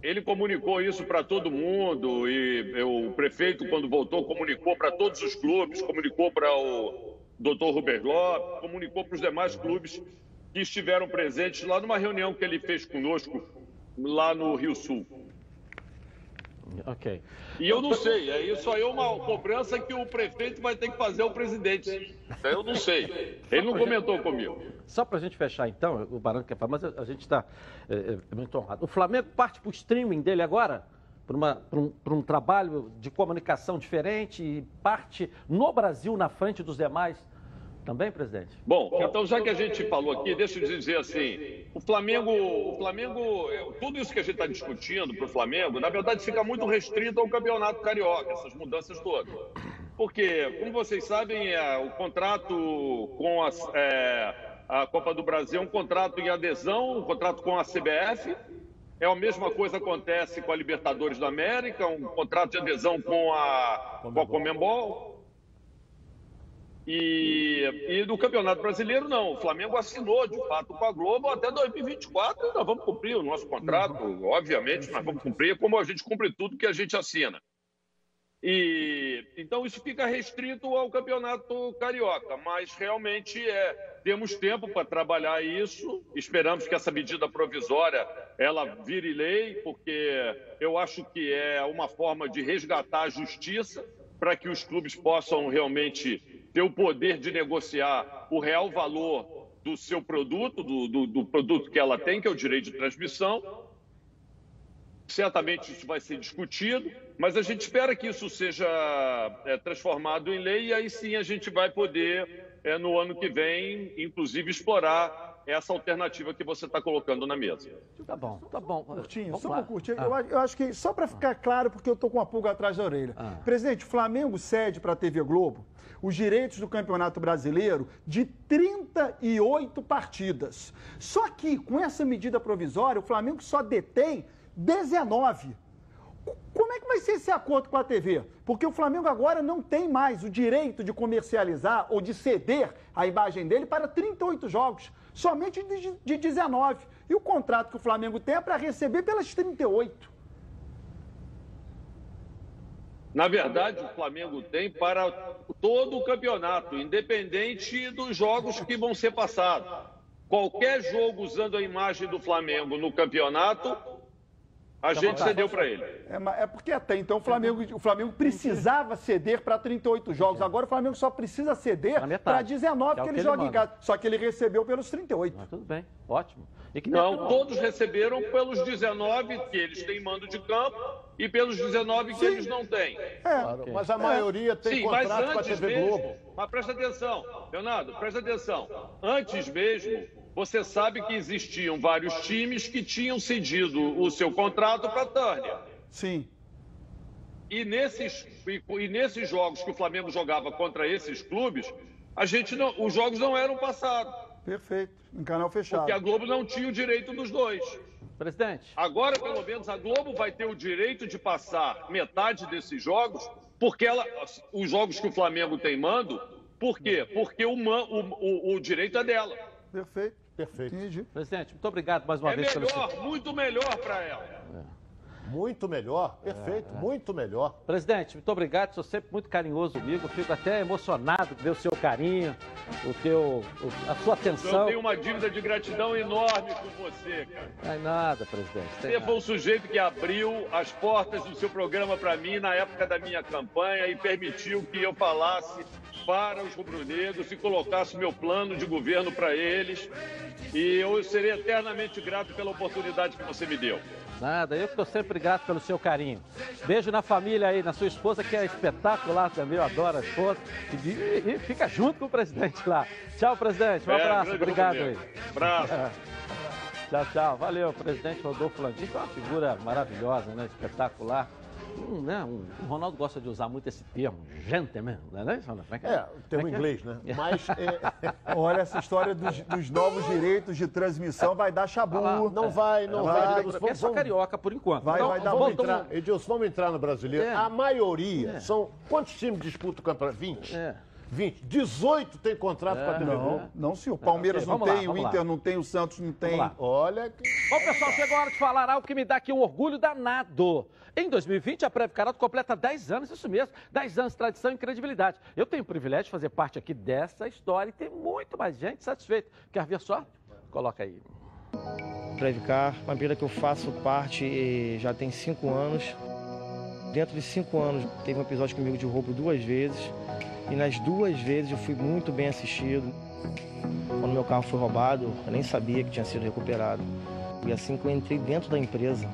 ele comunicou isso para todo mundo e o prefeito, quando voltou, comunicou para todos os clubes, comunicou para o doutor Robert Lopes, comunicou para os demais clubes que estiveram presentes lá numa reunião que ele fez conosco lá no Rio Sul. Ok. E eu não sei, é isso aí é uma cobrança que o prefeito vai ter que fazer ao presidente. Eu não sei. Ele não comentou comigo. Só para a gente fechar então, o Barão quer falar, mas a gente está é, é, muito honrado. O Flamengo parte para o streaming dele agora? Para, um, um trabalho de comunicação diferente e parte no Brasil na frente dos demais também, presidente? Bom, então já que a gente falou aqui, deixa eu dizer assim, o Flamengo, o Flamengo, tudo isso que a gente está discutindo para o Flamengo, na verdade fica muito restrito ao campeonato carioca, essas mudanças todas. Porque, como vocês sabem, é, o contrato com a, é, a Copa do Brasil é um contrato em adesão, um contrato com a CBF, é a mesma coisa acontece com a Libertadores da América, um contrato de adesão com a, com a Comembol. E, e do Campeonato Brasileiro, não. O Flamengo assinou, de fato, com a Globo até 2024. Nós vamos cumprir o nosso contrato, uhum. obviamente, nós vamos cumprir, como a gente cumpre tudo que a gente assina. E então isso fica restrito ao campeonato carioca, mas realmente é temos tempo para trabalhar isso. Esperamos que essa medida provisória ela vire lei, porque eu acho que é uma forma de resgatar a justiça para que os clubes possam realmente ter o poder de negociar o real valor do seu produto, do, do, do produto que ela tem, que é o direito de transmissão. Certamente isso vai ser discutido, mas a gente espera que isso seja é, transformado em lei e aí sim a gente vai poder, é, no ano que vem, inclusive explorar essa alternativa que você está colocando na mesa. Tá bom, tá bom. Curtinho, só um curtinho. Ah. Eu, eu, acho que, só para ficar claro, porque eu estou com uma pulga atrás da orelha. Ah. Presidente, o Flamengo cede para a TV Globo os direitos do Campeonato Brasileiro de 38 partidas. Só que, com essa medida provisória, o Flamengo só detém 19. Como é que vai ser esse acordo com a TV? Porque o Flamengo agora não tem mais o direito de comercializar ou de ceder a imagem dele para 38 jogos, somente de 19. E o contrato que o Flamengo tem é para receber pelas 38. Na verdade, o Flamengo tem para todo o campeonato, independente dos jogos que vão ser passados. Qualquer jogo usando a imagem do Flamengo no campeonato, a então, gente cedeu para ele. É, é, porque até então o Flamengo, o Flamengo precisava ceder para 38 jogos. Agora o Flamengo só precisa ceder para 19 que, é que ele joga em casa. Só que ele recebeu pelos 38. Mas tudo bem, ótimo. Não, todos receberam pelos 19 que eles têm mando de campo e pelos 19 que Sim. eles não têm. É, claro, mas a maioria tem Sim, contrato com a TV mesmo, Globo. Mas presta atenção, Leonardo, presta atenção. Antes mesmo você sabe que existiam vários times que tinham cedido o seu contrato para a Tânia. Sim. E nesses, e, e, nesses jogos que o Flamengo jogava contra esses clubes, a gente não, os jogos não eram passados. Perfeito, em canal fechado. Porque a Globo não tinha o direito dos dois. Presidente. Agora, pelo menos, a Globo vai ter o direito de passar metade desses jogos, porque ela, os jogos que o Flamengo tem mando, por quê? Porque o, o, o, o direito é dela. Perfeito. Perfeito. Entendi. Presidente, muito obrigado mais uma é vez. É melhor, pelo... muito melhor para ela. É. Muito melhor, perfeito, é, é. muito melhor. Presidente, muito obrigado, sou sempre muito carinhoso comigo, fico até emocionado de ver o seu carinho, o teu, a sua atenção. Eu tenho uma dívida de gratidão enorme com você, cara. Não é nada, presidente. Você foi o sujeito que abriu as portas do seu programa para mim na época da minha campanha e permitiu que eu falasse para os rubro-negros e colocasse meu plano de governo para eles. E eu serei eternamente grato pela oportunidade que você me deu. Nada, eu estou sempre grato pelo seu carinho. Beijo na família aí, na sua esposa, que é espetacular também, eu adoro a esposa. E, e, e fica junto com o presidente lá. Tchau, presidente. Um é, abraço, obrigado aí. Abraço. tchau, tchau. Valeu, presidente Rodolfo Landim, que é uma figura maravilhosa, né? Espetacular um, né, um, o Ronaldo gosta de usar muito esse termo, gentleman, não é isso, Ronaldo? É, é, termo é, é inglês, né? Mas, é... olha, essa história dos, dos, novos direitos de transmissão vai dar chabu. Não vai, não vai. vai. É só carioca por enquanto. Vai, então, vai dar vamos entrar, Edilson, vamos entrar no brasileiro. É. A maioria são... Quantos times disputam o campeonato? 20? É. 20. 18 tem contrato é, com a TV Não, não, sim. O Palmeiras não, tem, lá, o Inter lá. não tem, o Santos não tem. Olha que... Bom, pessoal, chegou a hora de falar algo que me dá aqui um orgulho danado. Em 2020, a Preve Caralto completa 10 anos, isso mesmo, 10 anos de tradição e credibilidade. Eu tenho o privilégio de fazer parte aqui dessa história e tem muito mais gente satisfeita. Quer ver só? Coloca aí. Previcar, uma empresa que eu faço parte já tem 5 anos. Dentro de 5 anos, teve um episódio comigo de roubo duas vezes. E nas duas vezes eu fui muito bem assistido. Quando meu carro foi roubado, eu nem sabia que tinha sido recuperado. E assim que eu entrei dentro da empresa,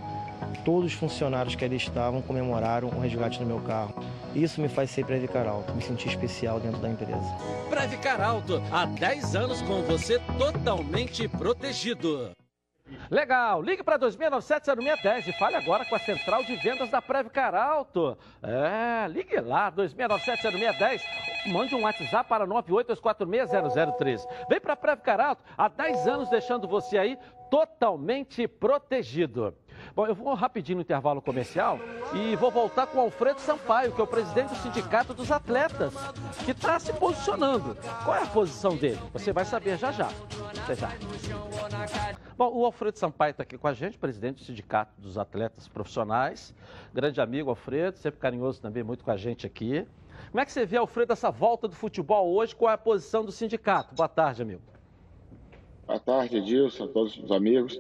todos os funcionários que ali estavam comemoraram o resgate do meu carro. Isso me faz ser Previcar Alto, me sentir especial dentro da empresa. Previcar Alto, há 10 anos com você totalmente protegido. Legal, ligue para 2697-0610 e fale agora com a central de vendas da Previcar Alto. É, ligue lá, 2697-0610, mande um WhatsApp para 982460013. Vem para a Previcar Alto, há 10 anos deixando você aí totalmente protegido. Bom, eu vou rapidinho no intervalo comercial e vou voltar com Alfredo Sampaio, que é o presidente do Sindicato dos Atletas, que está se posicionando. Qual é a posição dele? Você vai saber já já. Até já. Bom, o Alfredo Sampaio está aqui com a gente, presidente do Sindicato dos Atletas Profissionais. Grande amigo, Alfredo, sempre carinhoso também muito com a gente aqui. Como é que você vê, Alfredo, essa volta do futebol hoje? Qual é a posição do sindicato? Boa tarde, amigo. Boa tarde, Edilson, a todos os amigos.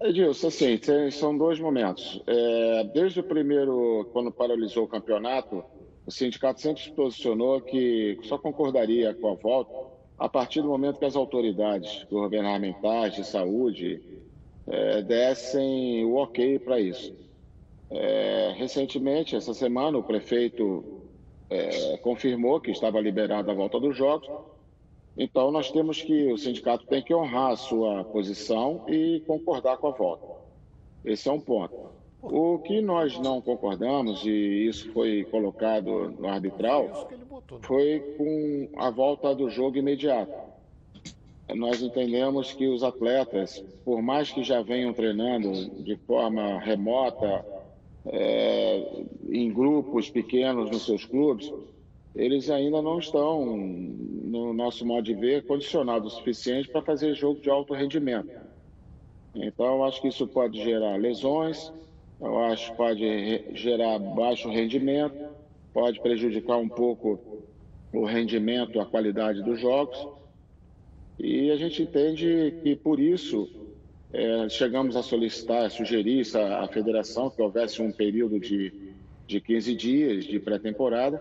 Edilson, assim, são dois momentos. É, desde o primeiro, quando paralisou o campeonato, o sindicato sempre se posicionou que só concordaria com a volta a partir do momento que as autoridades governamentais de saúde é, dessem o ok para isso. É, recentemente, essa semana, o prefeito é, confirmou que estava liberada a volta dos jogos então, nós temos que, o sindicato tem que honrar a sua posição e concordar com a volta. Esse é um ponto. O que nós não concordamos, e isso foi colocado no arbitral, foi com a volta do jogo imediato. Nós entendemos que os atletas, por mais que já venham treinando de forma remota, é, em grupos pequenos nos seus clubes, eles ainda não estão, no nosso modo de ver, condicionados o suficiente para fazer jogo de alto rendimento. Então, acho que isso pode gerar lesões, eu acho que pode gerar baixo rendimento, pode prejudicar um pouco o rendimento, a qualidade dos jogos. E a gente entende que, por isso, é, chegamos a solicitar, a sugerir à federação que houvesse um período de, de 15 dias de pré-temporada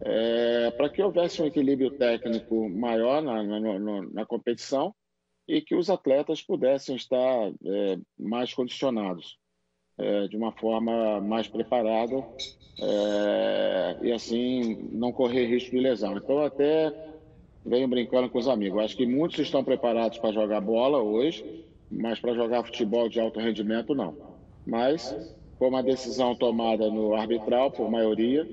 é, para que houvesse um equilíbrio técnico maior na, na, na, competição e que os atletas pudessem estar é, mais condicionados, é, de uma forma mais preparada é, e assim não correr risco de lesão. Então, até venho brincando com os amigos. Acho que muitos estão preparados para jogar bola hoje, mas para jogar futebol de alto rendimento, não. Mas, foi uma decisão tomada no arbitral, por maioria,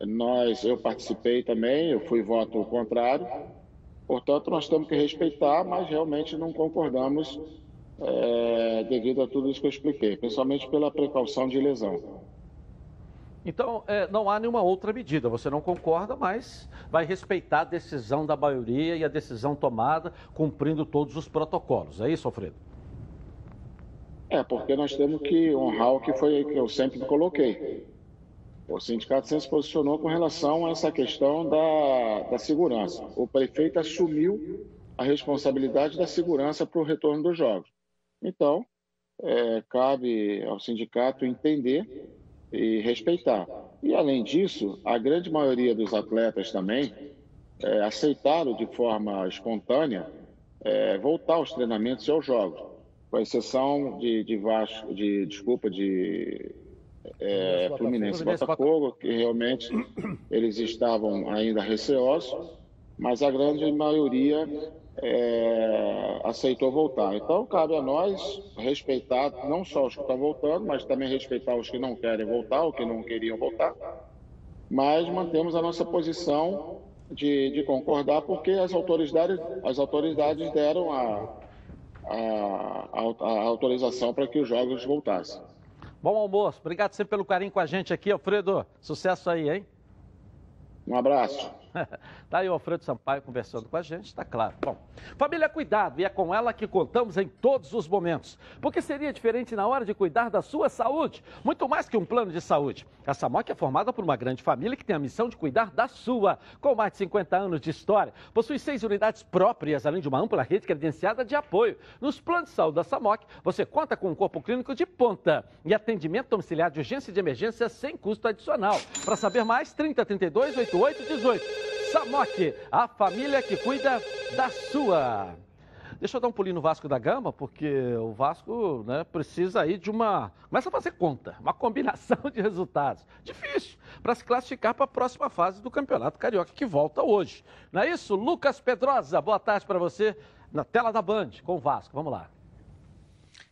nós, eu participei também, eu fui voto contrário. Portanto, nós temos que respeitar, mas realmente não concordamos é, devido a tudo isso que eu expliquei, principalmente pela precaução de lesão. Então, é, não há nenhuma outra medida. Você não concorda, mas vai respeitar a decisão da maioria e a decisão tomada, cumprindo todos os protocolos. É isso, Alfredo? É, porque nós temos que honrar o que foi que eu sempre coloquei. O sindicato sempre se posicionou com relação a essa questão da, da segurança. O prefeito assumiu a responsabilidade da segurança para o retorno dos jogos. Então, é, cabe ao sindicato entender e respeitar. E, além disso, a grande maioria dos atletas também é, aceitaram de forma espontânea é, voltar aos treinamentos e aos jogos, com exceção de, de Vasco, de, desculpa, de é, Fluminense e Botafogo, que realmente eles estavam ainda receosos, mas a grande maioria é, aceitou voltar. Então, cabe a nós respeitar não só os que estão voltando, mas também respeitar os que não querem voltar, ou que não queriam voltar. Mas mantemos a nossa posição de, de concordar, porque as autoridades, as autoridades deram a, a, a, a autorização para que os jogos voltassem. Bom almoço. Obrigado sempre pelo carinho com a gente aqui, Alfredo. Sucesso aí, hein? Um abraço. tá aí o Alfredo Sampaio conversando com a gente, está claro. Bom, família cuidado e é com ela que contamos em todos os momentos. Porque seria diferente na hora de cuidar da sua saúde, muito mais que um plano de saúde. A Samoc é formada por uma grande família que tem a missão de cuidar da sua. Com mais de 50 anos de história, possui seis unidades próprias, além de uma ampla rede credenciada de apoio. Nos planos de saúde da Samoc, você conta com um corpo clínico de ponta e atendimento domiciliar de urgência e de emergência sem custo adicional. Para saber mais, 3032 8818. Samok, a família que cuida da sua. Deixa eu dar um pulinho no Vasco da Gama, porque o Vasco né, precisa aí de uma. Começa a fazer conta, uma combinação de resultados. Difícil para se classificar para a próxima fase do Campeonato Carioca, que volta hoje. Não é isso? Lucas Pedrosa, boa tarde para você na tela da Band com o Vasco. Vamos lá.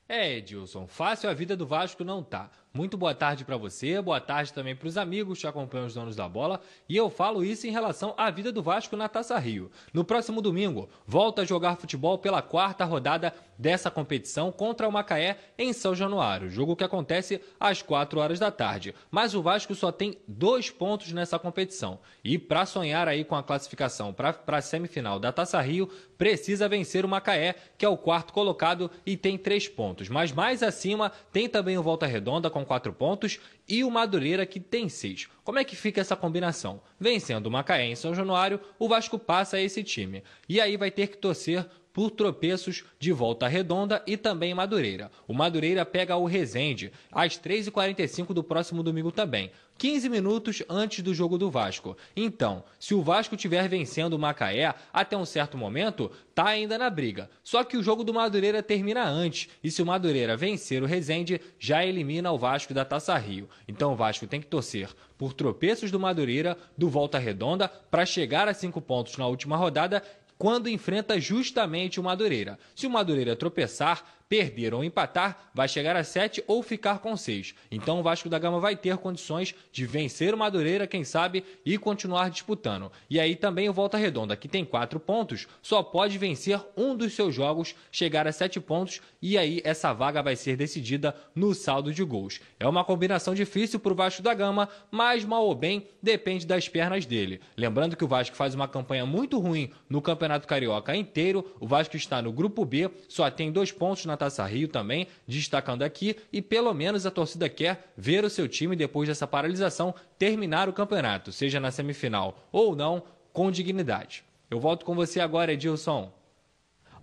É, Edilson, fácil a vida do Vasco não tá. Muito boa tarde para você, boa tarde também para os amigos que acompanham os donos da bola. E eu falo isso em relação à vida do Vasco na Taça Rio. No próximo domingo, volta a jogar futebol pela quarta rodada dessa competição contra o Macaé em São Januário. Jogo que acontece às 4 horas da tarde. Mas o Vasco só tem dois pontos nessa competição. E para sonhar aí com a classificação para a semifinal da Taça Rio, precisa vencer o Macaé, que é o quarto colocado e tem três pontos. Mas mais acima tem também o Volta Redonda com com 4 pontos e o Madureira que tem 6. Como é que fica essa combinação? Vencendo o Macaé em São Januário, o Vasco passa esse time. E aí vai ter que torcer por tropeços de volta redonda e também Madureira. O Madureira pega o Resende às 3h45 do próximo domingo também. 15 minutos antes do jogo do Vasco. Então, se o Vasco estiver vencendo o Macaé até um certo momento, tá ainda na briga. Só que o jogo do Madureira termina antes, e se o Madureira vencer o Resende, já elimina o Vasco da Taça Rio. Então o Vasco tem que torcer por tropeços do Madureira, do Volta Redonda, para chegar a cinco pontos na última rodada quando enfrenta justamente o Madureira. Se o Madureira tropeçar, perder ou empatar, vai chegar a 7 ou ficar com 6. Então o Vasco da Gama vai ter condições de vencer o Madureira, quem sabe, e continuar disputando. E aí também o Volta Redonda, que tem 4 pontos, só pode vencer um dos seus jogos, chegar a 7 pontos, e aí essa vaga vai ser decidida no saldo de gols. É uma combinação difícil para o Vasco da Gama, mas mal ou bem depende das pernas dele. Lembrando que o Vasco faz uma campanha muito ruim no Campeonato Carioca inteiro, o Vasco está no grupo B, só tem dois pontos na Taça Rio também, destacando aqui, e pelo menos a torcida quer ver o seu time, depois dessa paralisação, terminar o campeonato, seja na semifinal ou não, com dignidade. Eu volto com você agora, Edilson.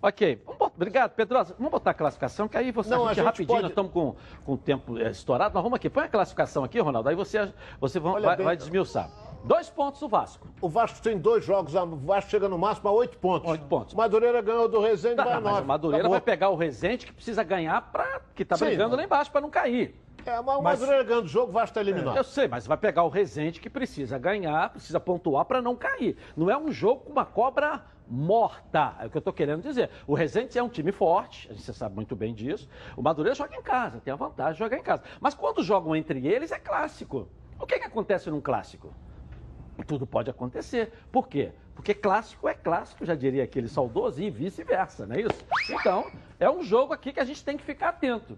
Ok, obrigado, Pedrosa. Vamos botar a classificação, que aí você, não, a gente, a gente rapidinho, pode... nós estamos com, com o tempo é, estourado. Nós vamos aqui, põe a classificação aqui, Ronaldo, aí você, você vai, vai, vai desmiuçar. Dois pontos o Vasco. O Vasco tem dois jogos, o Vasco chega no máximo a oito pontos. Oito pontos. Madureira ganhou do Rezende, tá, vai nove. O Madureira tá vai pegar o Rezende que precisa ganhar para que está brigando lá embaixo para não cair. É, mas o. Madureira ganhando o jogo, o Vasco está eliminado. É, eu sei, mas vai pegar o Rezende que precisa ganhar, precisa pontuar para não cair. Não é um jogo com uma cobra morta. É o que eu estou querendo dizer. O Rezende é um time forte, a gente sabe muito bem disso. O Madureira joga em casa, tem a vantagem de jogar em casa. Mas quando jogam entre eles, é clássico. O que, que acontece num clássico? Tudo pode acontecer. Por quê? Porque clássico é clássico, já diria aquele saudoso, e vice-versa, não é isso? Então, é um jogo aqui que a gente tem que ficar atento.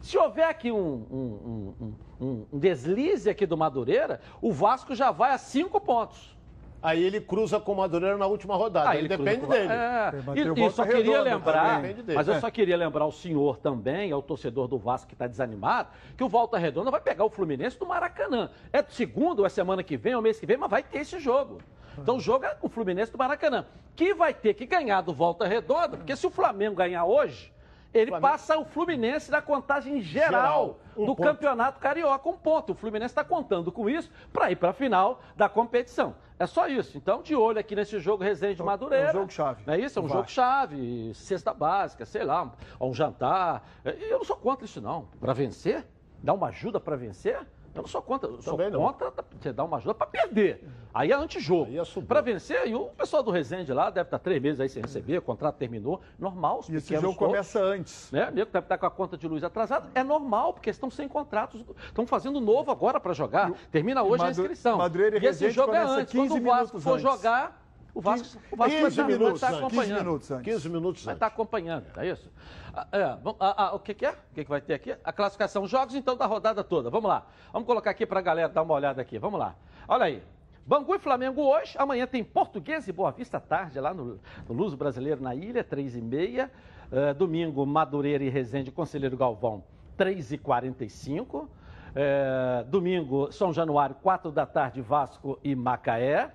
Se houver aqui um, um, um, um deslize aqui do Madureira, o Vasco já vai a cinco pontos. Aí ele cruza com o Madureira na última rodada. Ah, ele, ele depende dele. É. E, e só queria lembrar, mas eu só queria lembrar o senhor também, ao torcedor do Vasco que está desanimado, que o Volta Redonda vai pegar o Fluminense do Maracanã. É segundo, ou é semana que vem, ou mês que vem, mas vai ter esse jogo. Então joga o Fluminense do Maracanã, que vai ter que ganhar do Volta Redonda, porque se o Flamengo ganhar hoje, Ele Flamengo... passa o Fluminense na contagem geral, geral um do ponto. Campeonato Carioca, um ponto. O Fluminense está contando com isso para ir para a final da competição. É só isso. Então, de olho aqui nesse jogo Resende de Madureira. É um jogo-chave. Não é isso? É um jogo-chave, cesta básica, sei lá, um jantar. Eu não sou contra isso, não. Para vencer, dar uma ajuda para vencer, eu não sou contra, eu sou contra você dar uma ajuda para perder. Aí é antijogo. É para vencer, e o pessoal do Resende lá deve estar três meses aí sem receber, o contrato terminou. Normal, os E esse jogo todos, começa antes. Né? O nego deve estar com a conta de luz atrasada. É normal, porque estão sem contratos. Estão fazendo novo agora para jogar. Termina hoje a inscrição. E, e esse jogo é antes. Quando o Vasco for antes. jogar, o Vasco, o Vasco 15 vai, minutos vai estar acompanhando. 15 minutos antes. 15 minutos vai estar acompanhando, é isso? Ah, é, ah, ah, o que, que é? O que, que vai ter aqui? A classificação. Jogos, então, da rodada toda. Vamos lá. Vamos colocar aqui para a galera dar uma olhada aqui. Vamos lá. Olha aí. Bangu e Flamengo hoje. Amanhã tem Português e Boa Vista tarde, lá no, no Luso Brasileiro na Ilha, 3 e meia. Uh, domingo, Madureira e Resende, Conselheiro Galvão, 3 e 45 é, domingo, São Januário, 4 da tarde, Vasco e Macaé.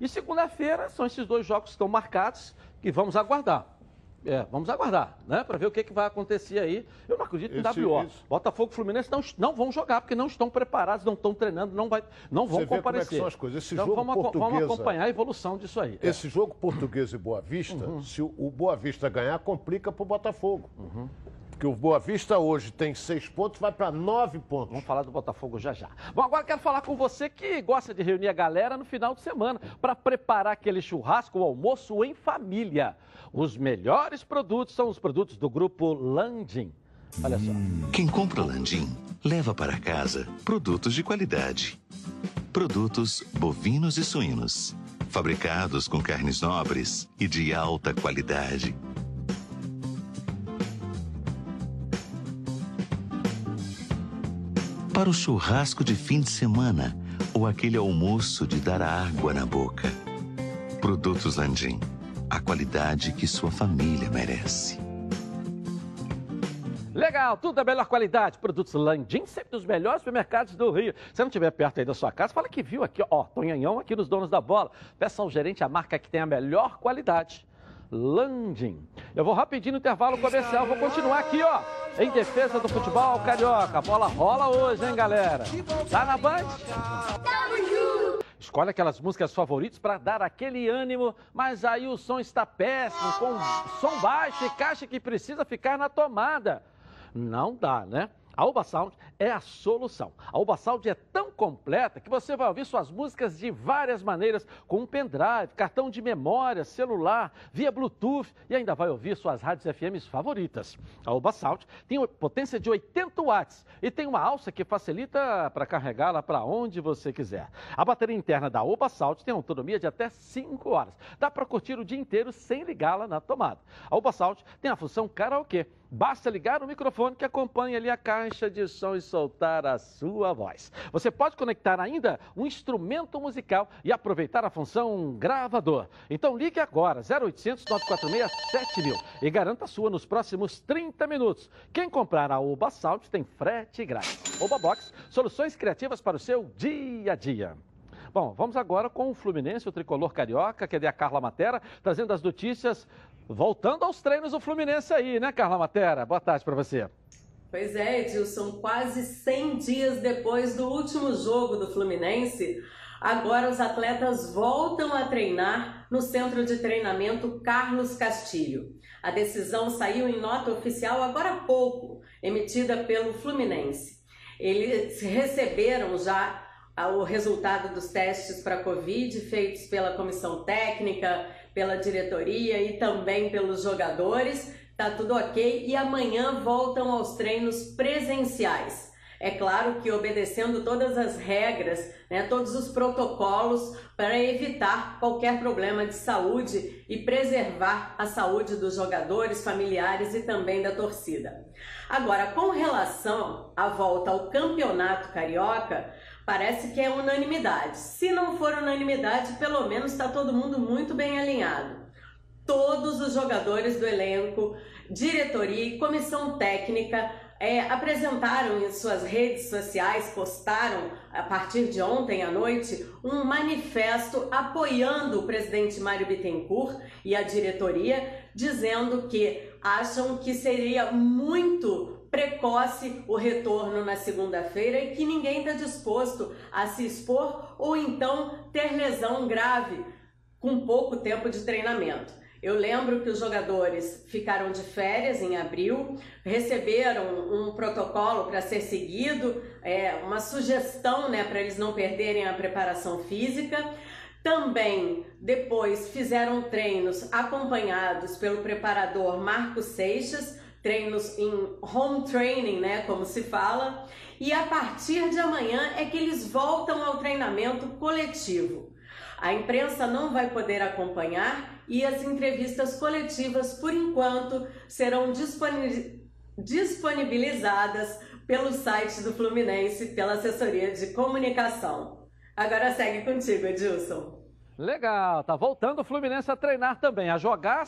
E segunda-feira são esses dois jogos que estão marcados que vamos aguardar. É, vamos aguardar, né? Para ver o que, que vai acontecer aí. Eu não acredito em Esse, WO. Isso. Botafogo e Fluminense não, não vão jogar, porque não estão preparados, não estão treinando, não, vai, não vão Você comparecer. Vê como é são as coisas. Esse então jogo vamos, vamos acompanhar a evolução disso aí. Esse é. jogo português e Boa Vista, uhum. se o, o Boa Vista ganhar, complica para o Botafogo. Uhum. Porque o Boa Vista hoje tem seis pontos, vai para nove pontos. Vamos falar do Botafogo já já. Bom, agora quero falar com você que gosta de reunir a galera no final de semana para preparar aquele churrasco, o almoço em família. Os melhores produtos são os produtos do grupo Landim. Olha só. Quem compra Landim leva para casa produtos de qualidade. Produtos bovinos e suínos, fabricados com carnes nobres e de alta qualidade para o churrasco de fim de semana ou aquele almoço de dar água na boca. Produtos Landim, a qualidade que sua família merece. Legal, tudo da melhor qualidade. Produtos Landim, sempre dos melhores supermercados do Rio. Se não estiver perto aí da sua casa, fala que viu aqui, ó, Tonhanhão aqui nos Donos da Bola. Peça ao gerente a marca que tem a melhor qualidade. Landim. Eu vou rapidinho no intervalo comercial, vou continuar aqui, ó, em defesa do futebol carioca. A bola rola hoje, hein, galera? Tá na Band? Escolhe aquelas músicas favoritas para dar aquele ânimo, mas aí o som está péssimo, com som baixo e caixa que precisa ficar na tomada. Não dá, né? A Uba Sound é a solução. A Uba é tão completa que você vai ouvir suas músicas de várias maneiras, com um pendrive, cartão de memória, celular, via Bluetooth e ainda vai ouvir suas rádios FMs favoritas. A Uba tem potência de 80 watts e tem uma alça que facilita para carregá-la para onde você quiser. A bateria interna da Uba tem autonomia de até 5 horas. Dá para curtir o dia inteiro sem ligá-la na tomada. A Uba tem a função karaokê Basta ligar o microfone que acompanha ali a caixa de som soltar a sua voz. Você pode conectar ainda um instrumento musical e aproveitar a função gravador. Então ligue agora, 0800 946 7000 e garanta a sua nos próximos 30 minutos. Quem comprar a Oba Sound tem frete grátis. Oba Box, soluções criativas para o seu dia a dia. Bom, vamos agora com o Fluminense, o tricolor carioca, que é a Carla Matera, trazendo as notícias Voltando aos treinos do Fluminense aí, né, Carla Matera? Boa tarde para você. Pois é, Edilson, quase 100 dias depois do último jogo do Fluminense, agora os atletas voltam a treinar no centro de treinamento Carlos Castilho. A decisão saiu em nota oficial agora há pouco, emitida pelo Fluminense. Eles receberam já o resultado dos testes para Covid feitos pela comissão técnica, pela diretoria e também pelos jogadores. Tá tudo ok e amanhã voltam aos treinos presenciais. É claro que obedecendo todas as regras, né, todos os protocolos para evitar qualquer problema de saúde e preservar a saúde dos jogadores, familiares e também da torcida. Agora, com relação à volta ao Campeonato Carioca, Parece que é unanimidade. Se não for unanimidade, pelo menos está todo mundo muito bem alinhado. Todos os jogadores do elenco, diretoria e comissão técnica é, apresentaram em suas redes sociais, postaram a partir de ontem à noite um manifesto apoiando o presidente Mário Bittencourt e a diretoria dizendo que acham que seria muito precoce o retorno na segunda-feira e que ninguém está disposto a se expor ou então ter lesão grave com pouco tempo de treinamento. Eu lembro que os jogadores ficaram de férias em abril, receberam um protocolo para ser seguido, é, uma sugestão né, para eles não perderem a preparação física. Também depois fizeram treinos acompanhados pelo preparador Marco Seixas, treinos em home training, né, como se fala, e a partir de amanhã é que eles voltam ao treinamento coletivo. A imprensa não vai poder acompanhar e as entrevistas coletivas, por enquanto, serão disponibilizadas pelo site do Fluminense, pela assessoria de comunicação. Agora segue contigo, Edilson. Legal, tá voltando o Fluminense a treinar também, a jogar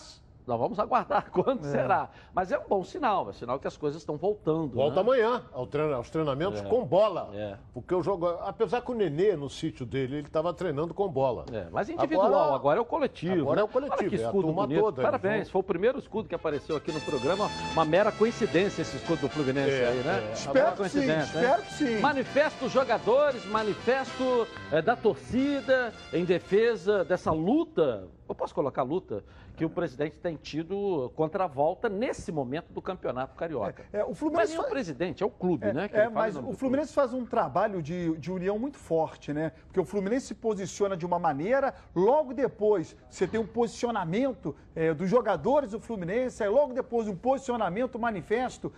nós vamos aguardar quando é. será. Mas é um bom sinal, é sinal que as coisas estão voltando. Volta né? amanhã ao treino, aos treinamentos é. com bola. É. Porque o jogo, apesar que o Nenê no sítio dele, ele estava treinando com bola. É, mas individual, agora, agora, é o coletivo. Agora né? é o coletivo, Olha que escudo é a bonito. Toda, Parabéns, foi o primeiro escudo que apareceu aqui no programa. Uma mera coincidência esse escudo do Fluminense é, aí, né? É. Espero que sim, espero que sim. Manifesto dos jogadores, manifesto é, da torcida em defesa dessa luta. Eu posso colocar luta que o presidente tem tido contra a volta nesse momento do campeonato carioca. É, é, o Fluminense mas faz... o presidente, é o clube, é, né? é, mas o Fluminense faz um trabalho de, de união muito forte, né? Porque o Fluminense se posiciona de uma maneira, logo depois você tem um posicionamento é, dos jogadores do Fluminense, aí logo depois um posicionamento manifesto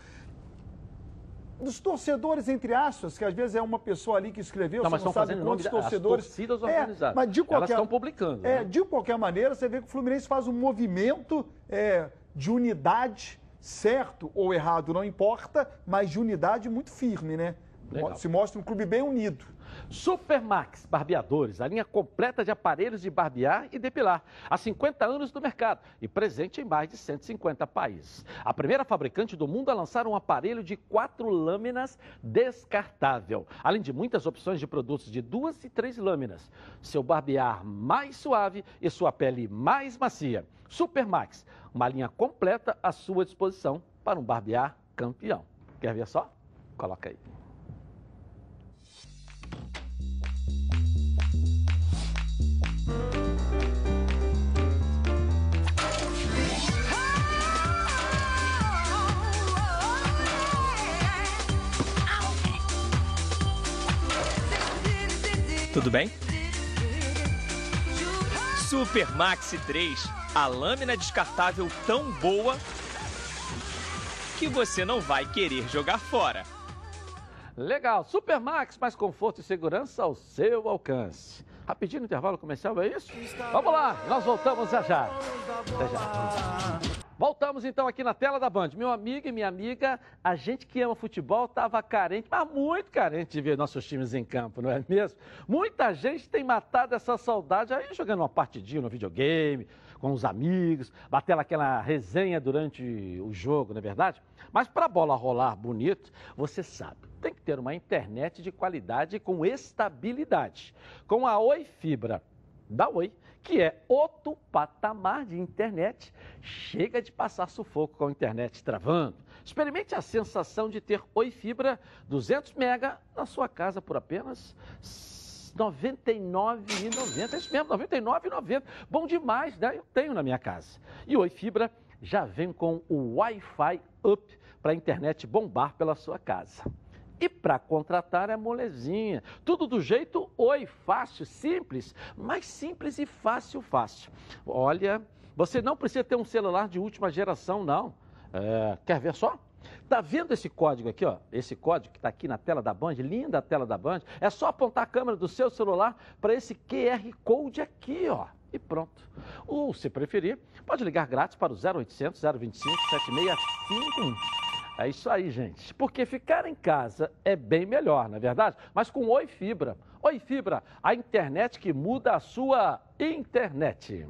dos torcedores, entre aspas, que às vezes é uma pessoa ali que escreveu, não, mas você não sabe quantos torcedores. As torcidas organizadas. É, mas de qualquer, Elas estão publicando. É, né? De qualquer maneira, você vê que o Fluminense faz um movimento é, de unidade, certo ou errado, não importa, mas de unidade muito firme, né? Legal. Se mostra um clube bem unido. Supermax Barbeadores, a linha completa de aparelhos de barbear e depilar. Há 50 anos no mercado e presente em mais de 150 países. A primeira fabricante do mundo a lançar um aparelho de quatro lâminas descartável. Além de muitas opções de produtos de duas e três lâminas. Seu barbear mais suave e sua pele mais macia. Supermax, uma linha completa à sua disposição para um barbear campeão. Quer ver só? Coloca aí. Tudo bem? Super Maxi 3, a lâmina descartável tão boa que você não vai querer jogar fora. Legal, Super Max, mais conforto e segurança ao seu alcance. Rapidinho intervalo comercial, é isso? Vamos lá, nós voltamos já já. Até já. Voltamos então aqui na tela da Band. Meu amigo e minha amiga, a gente que ama futebol estava carente, mas muito carente de ver nossos times em campo, não é mesmo? Muita gente tem matado essa saudade aí jogando uma partidinha no videogame, com os amigos, batendo aquela resenha durante o jogo, não é verdade? Mas para a bola rolar bonito, você sabe, tem que ter uma internet de qualidade com estabilidade. Com a Oi Fibra da Oi, que é outro patamar de internet. Chega de passar sufoco com a internet travando. Experimente a sensação de ter Oi Fibra 200 mega na sua casa por apenas R$ 99,90. É isso mesmo, R$ 99,90. Bom demais, né? Eu tenho na minha casa. E Oi Fibra já vem com o Wi-Fi Up para a internet bombar pela sua casa. E para contratar é molezinha. Tudo do jeito oi, fácil, simples, mas simples e fácil, fácil. Olha, você não precisa ter um celular de última geração, não. É, quer ver só? Tá vendo esse código aqui, ó? Esse código que está aqui na tela da Band, linda a tela da Band. É só apontar a câmera do seu celular para esse QR Code aqui, ó. E pronto. Ou, se preferir, pode ligar grátis para o 0800 025 7651. É isso aí, gente. Porque ficar em casa é bem melhor, não é verdade? Mas com Oi Fibra. Oi Fibra, a internet que muda a sua internet.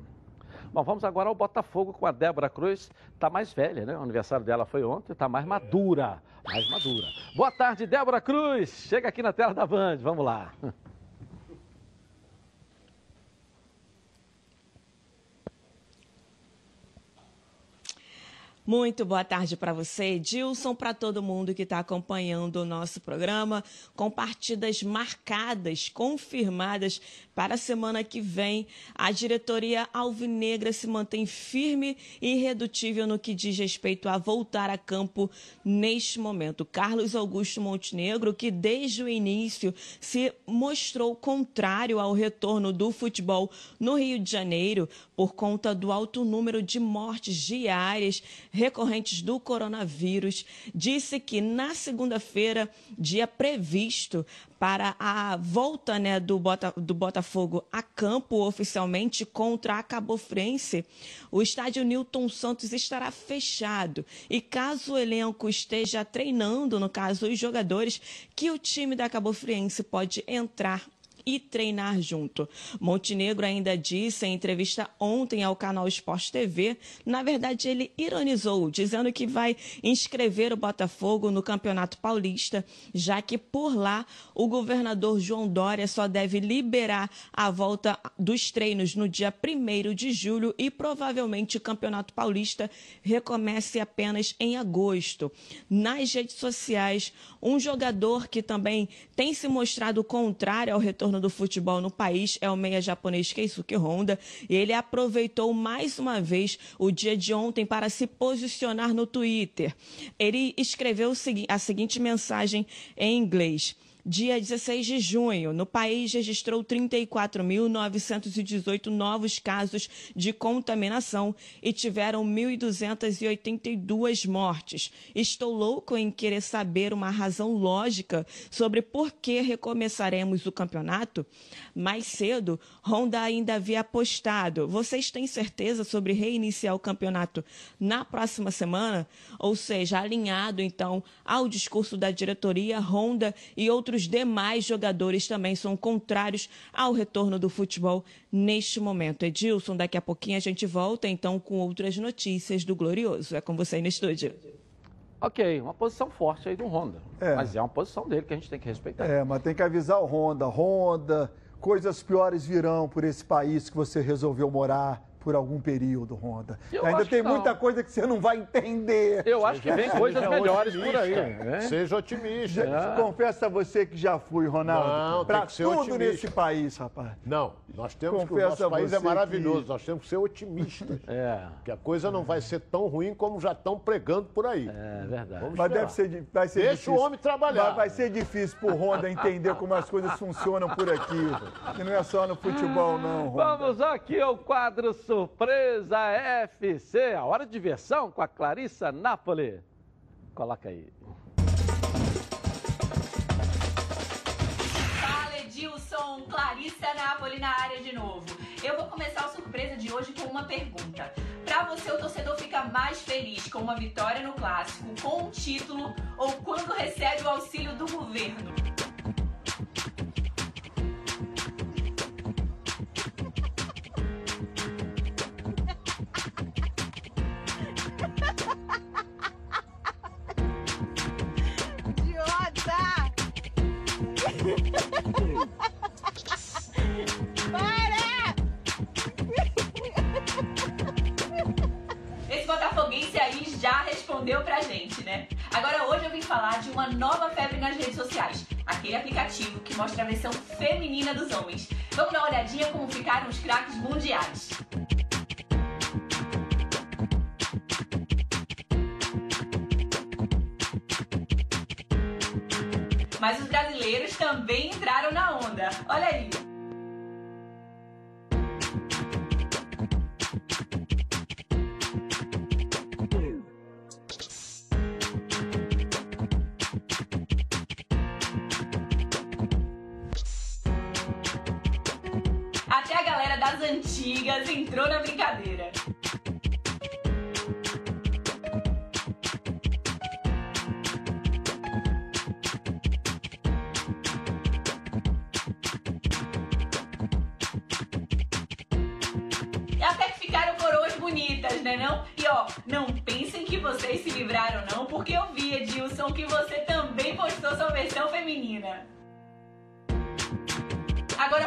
Bom, vamos agora ao Botafogo com a Débora Cruz. Está mais velha, né? O aniversário dela foi ontem, está mais madura. Mais madura. Boa tarde, Débora Cruz. Chega aqui na tela da Band. Vamos lá. Muito boa tarde para você, Edilson, para todo mundo que está acompanhando o nosso programa, com partidas marcadas, confirmadas para a semana que vem. A diretoria alvinegra se mantém firme e irredutível no que diz respeito a voltar a campo neste momento. Carlos Augusto Montenegro, que desde o início se mostrou contrário ao retorno do futebol no Rio de Janeiro por conta do alto número de mortes diárias recorrentes do coronavírus, disse que na segunda-feira, dia previsto para a volta né, do, Bota, do Botafogo a campo oficialmente contra a Cabo Frense, o estádio Newton Santos estará fechado. E caso o elenco esteja treinando, no caso os jogadores, que o time da Cabo Frense pode entrar e treinar junto. Montenegro ainda disse em entrevista ontem ao canal Esporte TV, na verdade ele ironizou, dizendo que vai inscrever o Botafogo no Campeonato Paulista, já que por lá o governador João Dória só deve liberar a volta dos treinos no dia 1 de julho e provavelmente o Campeonato Paulista recomece apenas em agosto. Nas redes sociais, um jogador que também tem se mostrado contrário ao retorno do futebol no país é o meia japonês Keisuke Honda. E ele aproveitou mais uma vez o dia de ontem para se posicionar no Twitter. Ele escreveu a seguinte mensagem em inglês dia 16 de junho, no país registrou 34.918 novos casos de contaminação e tiveram 1.282 mortes. Estou louco em querer saber uma razão lógica sobre por que recomeçaremos o campeonato. Mais cedo, Honda ainda havia apostado. Vocês têm certeza sobre reiniciar o campeonato na próxima semana? Ou seja, alinhado então ao discurso da diretoria, Honda e outros outros demais jogadores também são contrários ao retorno do futebol neste momento. Edilson, daqui a pouquinho a gente volta então com outras notícias do Glorioso. É com você aí no estúdio. Ok, uma posição forte aí do Honda. É. Mas é uma posição dele que a gente tem que respeitar. É, mas tem que avisar o Honda. Honda, coisas piores virão por esse país que você resolveu morar por algum período, Honda. Eu Ainda tem muita coisa que você não vai entender. Eu acho que vem coisas melhores por aí. Né? Seja otimista. É. Confessa a você que já fui, Ronaldo. Não, pra tem que ser tudo otimista. nesse país, rapaz. Não, nós temos Confessa que o nosso país é maravilhoso. Que... Nós temos que ser otimistas. é. Que a coisa não vai ser tão ruim como já estão pregando por aí. É verdade. Vamos Mas deve ser, vai ser Deixa difícil. o homem trabalhar. Vai, vai ser difícil pro Honda entender como as coisas funcionam por aqui. Que não é só no futebol, não, Honda. Vamos aqui ao quadro Surpresa FC, a hora de diversão com a Clarissa Napoli. Coloca aí. Fala Edilson, Clarissa Napoli na área de novo. Eu vou começar a surpresa de hoje com uma pergunta. Para você, o torcedor fica mais feliz com uma vitória no clássico, com um título ou quando recebe o auxílio do governo? Também entraram na onda. Olha aí. Até a galera das antigas entrou na brincadeira.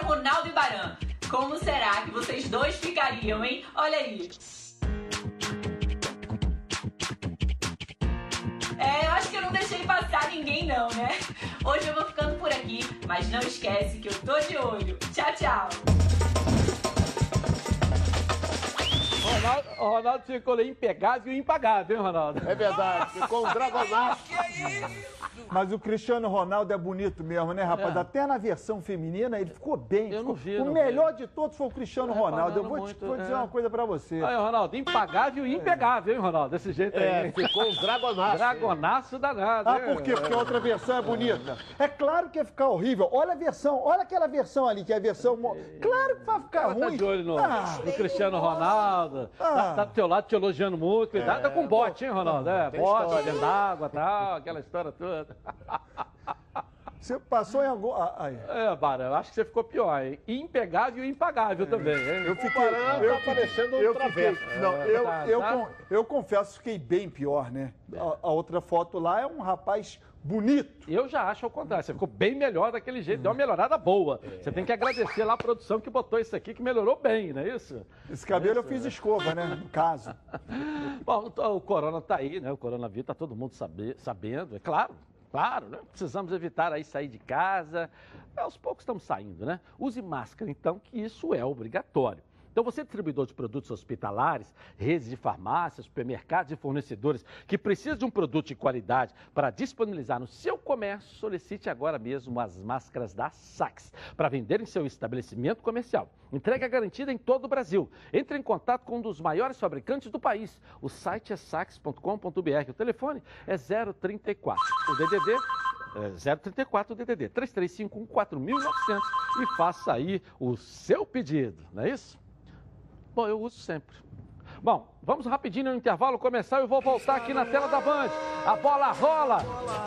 Ronaldo e Baran. Como será que vocês dois ficariam, hein? Olha aí. É, eu acho que eu não deixei passar ninguém não, né? Hoje eu vou ficando por aqui, mas não esquece que eu tô de olho. Tchau, tchau! Ronaldo, Ronaldo ficou ali impegável e impagável, hein, Ronaldo? É verdade, ficou um dragonato. que é isso? Mas o Cristiano Ronaldo é bonito mesmo, né, rapaz? É. Até na versão feminina ele ficou bem. Eu não ficou- vi, o não melhor de todos foi o Cristiano É, Ronaldo. Eu vou, te, muito, vou dizer é. uma coisa pra você. Aí, Ronaldo, impagável e impegável, hein, Ronaldo? Desse jeito aí. É, ficou um dragonaço. Dragonaço danado. Ah, por quê? Porque a outra versão é bonita. É claro que ia ficar horrível. Olha a versão, olha aquela versão ali, que é a versão. Claro que vai ficar tá ruim. de olho no, Ah, no Cristiano Ronaldo. Ah. Tá, tá do teu lado te elogiando muito. Cuidado É, com bote, hein, Ronaldo? É, bote, história. dentro d'água e tal, aquela história toda. Você passou em algum. ah, aí. É, Bara, eu acho que você ficou pior, hein? Impegável e impagável também, hein? Eu fiquei. Comparando, eu tá parecendo um eu fiquei-. Não, eu, Tá, eu, tá. con- eu confesso, fiquei bem pior, né? A, a outra foto lá é um rapaz bonito. Eu já acho ao contrário. Você ficou bem melhor daquele jeito, deu uma melhorada boa. Você tem que agradecer lá a produção que botou isso aqui, que melhorou bem, não é isso? Esse cabelo eu fiz escova, né? No caso. Bom, o corona tá aí, né? O coronavírus tá todo mundo sabe- sabendo, é claro. Claro, né? Precisamos evitar aí sair de casa. Aos poucos estamos saindo, né? Use máscara, então, que isso é obrigatório. Então, você, distribuidor de produtos hospitalares, redes de farmácias, supermercados e fornecedores que precisa de um produto de qualidade para disponibilizar no seu comércio, solicite agora mesmo as máscaras da Sax para vender em seu estabelecimento comercial. Entrega garantida em todo o Brasil. Entre em contato com um dos maiores fabricantes do país. O site é sax.com.br. O telefone é 034. O DDD é 034 DDD 3351 4900 e faça aí o seu pedido, não é isso? Bom, eu uso sempre. Bom, vamos rapidinho no intervalo começar. Eu vou voltar aqui na tela da Band. A bola rola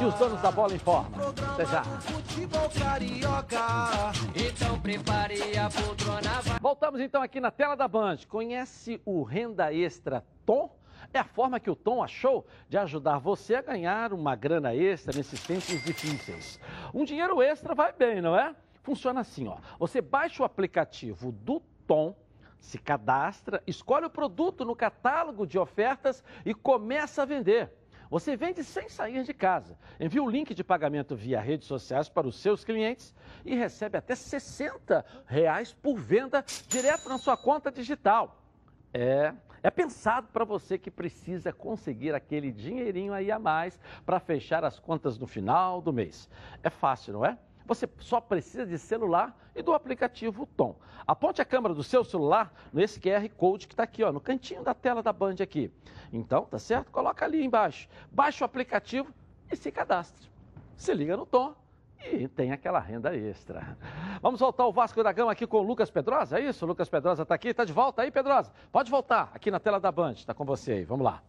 e os donos da bola informam. Até já. Voltamos então aqui na tela da Band. Conhece o Renda Extra Tom? É a forma que o Tom achou de ajudar você a ganhar uma grana extra nesses tempos difíceis. Um dinheiro extra vai bem, não é? Funciona assim, ó. Você baixa o aplicativo do Tom, se cadastra, escolhe o produto no catálogo de ofertas e começa a vender. Você vende sem sair de casa. Envia o link de pagamento via redes sociais para os seus clientes e recebe até 60 reais por venda direto na sua conta digital. É, é pensado para você que precisa conseguir aquele dinheirinho aí a mais para fechar as contas no final do mês. É fácil, não é? Você só precisa de celular e do aplicativo Tom. Aponte a câmera do seu celular nesse QR Code que está aqui, ó, no cantinho da tela da Band aqui. Então, tá certo? Coloca ali embaixo. Baixa o aplicativo e se cadastre. Se liga no Tom e tem aquela renda extra. Vamos voltar ao Vasco da Gama aqui com o Lucas Pedrosa, é isso? O Lucas Pedrosa está aqui, está de volta aí, Pedrosa? Pode voltar, aqui na tela da Band, está com você aí, vamos lá.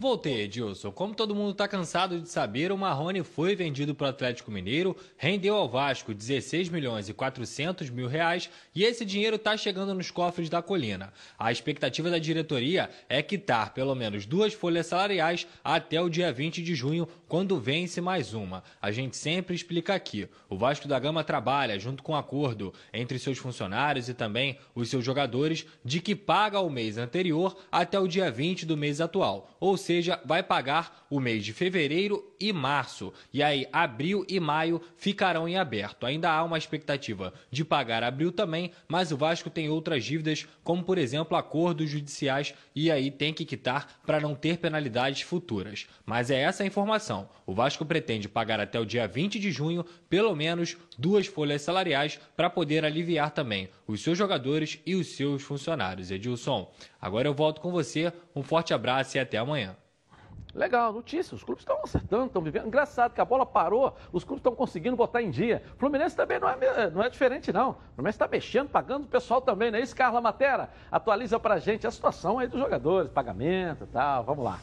Voltei, Edilson. Como todo mundo está cansado de saber, o Marrone foi vendido para o Atlético Mineiro, rendeu ao Vasco 16 milhões e 400 mil reais e esse dinheiro está chegando nos cofres da Colina. A expectativa da diretoria é quitar pelo menos duas folhas salariais até o dia 20 de junho, quando vence mais uma. A gente sempre explica aqui. O Vasco da Gama trabalha junto com um acordo entre seus funcionários e também os seus jogadores de que paga o mês anterior até o dia 20 do mês atual. Ou vai pagar o mês de fevereiro e março. E aí, abril e maio ficarão em aberto. Ainda há uma expectativa de pagar abril também, mas o Vasco tem outras dívidas, como por exemplo acordos judiciais, e aí tem que quitar para não ter penalidades futuras. Mas é essa a informação. O Vasco pretende pagar até o dia 20 de junho pelo menos duas folhas salariais para poder aliviar também os seus jogadores e os seus funcionários. Edilson, agora eu volto com você. Um forte abraço e até amanhã. Legal, notícia. Os clubes estão acertando, estão vivendo. Engraçado que a bola parou, os clubes estão conseguindo botar em dia. Fluminense também não é, não é diferente, não. O Fluminense está mexendo, pagando o pessoal também, não é isso, Carla Matera? Atualiza pra gente a situação aí dos jogadores, pagamento e tal. Vamos lá.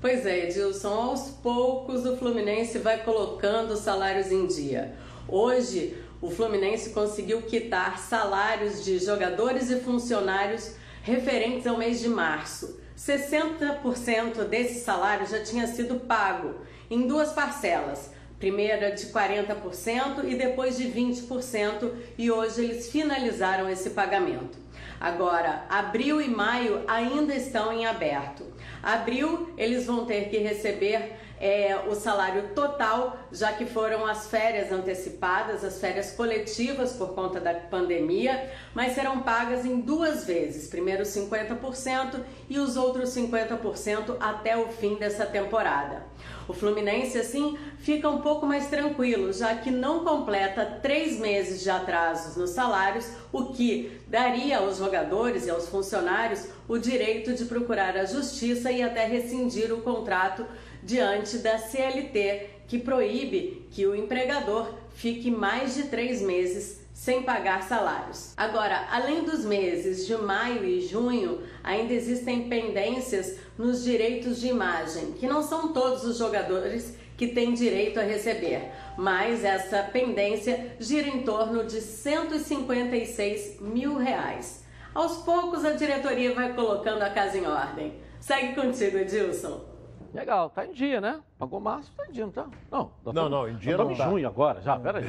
Pois é, Edilson, aos poucos o Fluminense vai colocando os salários em dia. Hoje, o Fluminense conseguiu quitar salários de jogadores e funcionários referentes ao mês de março. 60% desse salário já tinha sido pago em duas parcelas. Primeira de 40% e depois de 20%, e hoje eles finalizaram esse pagamento. Agora, abril e maio ainda estão em aberto. Abril, eles vão ter que receber é o salário total, já que foram as férias antecipadas, as férias coletivas por conta da pandemia, mas serão pagas em duas vezes, primeiro 50% e os outros 50% até o fim dessa temporada. O Fluminense, assim, fica um pouco mais tranquilo, já que não completa três meses de atrasos nos salários, o que daria aos jogadores e aos funcionários o direito de procurar a justiça e até rescindir o contrato diante da CLT, que proíbe que o empregador fique mais de três meses sem pagar salários. Agora, além dos meses de maio e junho, ainda existem pendências nos direitos de imagem, que não são todos os jogadores que têm direito a receber, mas essa pendência gira em torno de 156 mil reais. Aos poucos a diretoria vai colocando a casa em ordem. Segue contigo, Edilson. Legal, tá em dia, né? Pagou março, tá em dia, não tá? Não, não, não, em dia não Estamos em junho agora, já, peraí.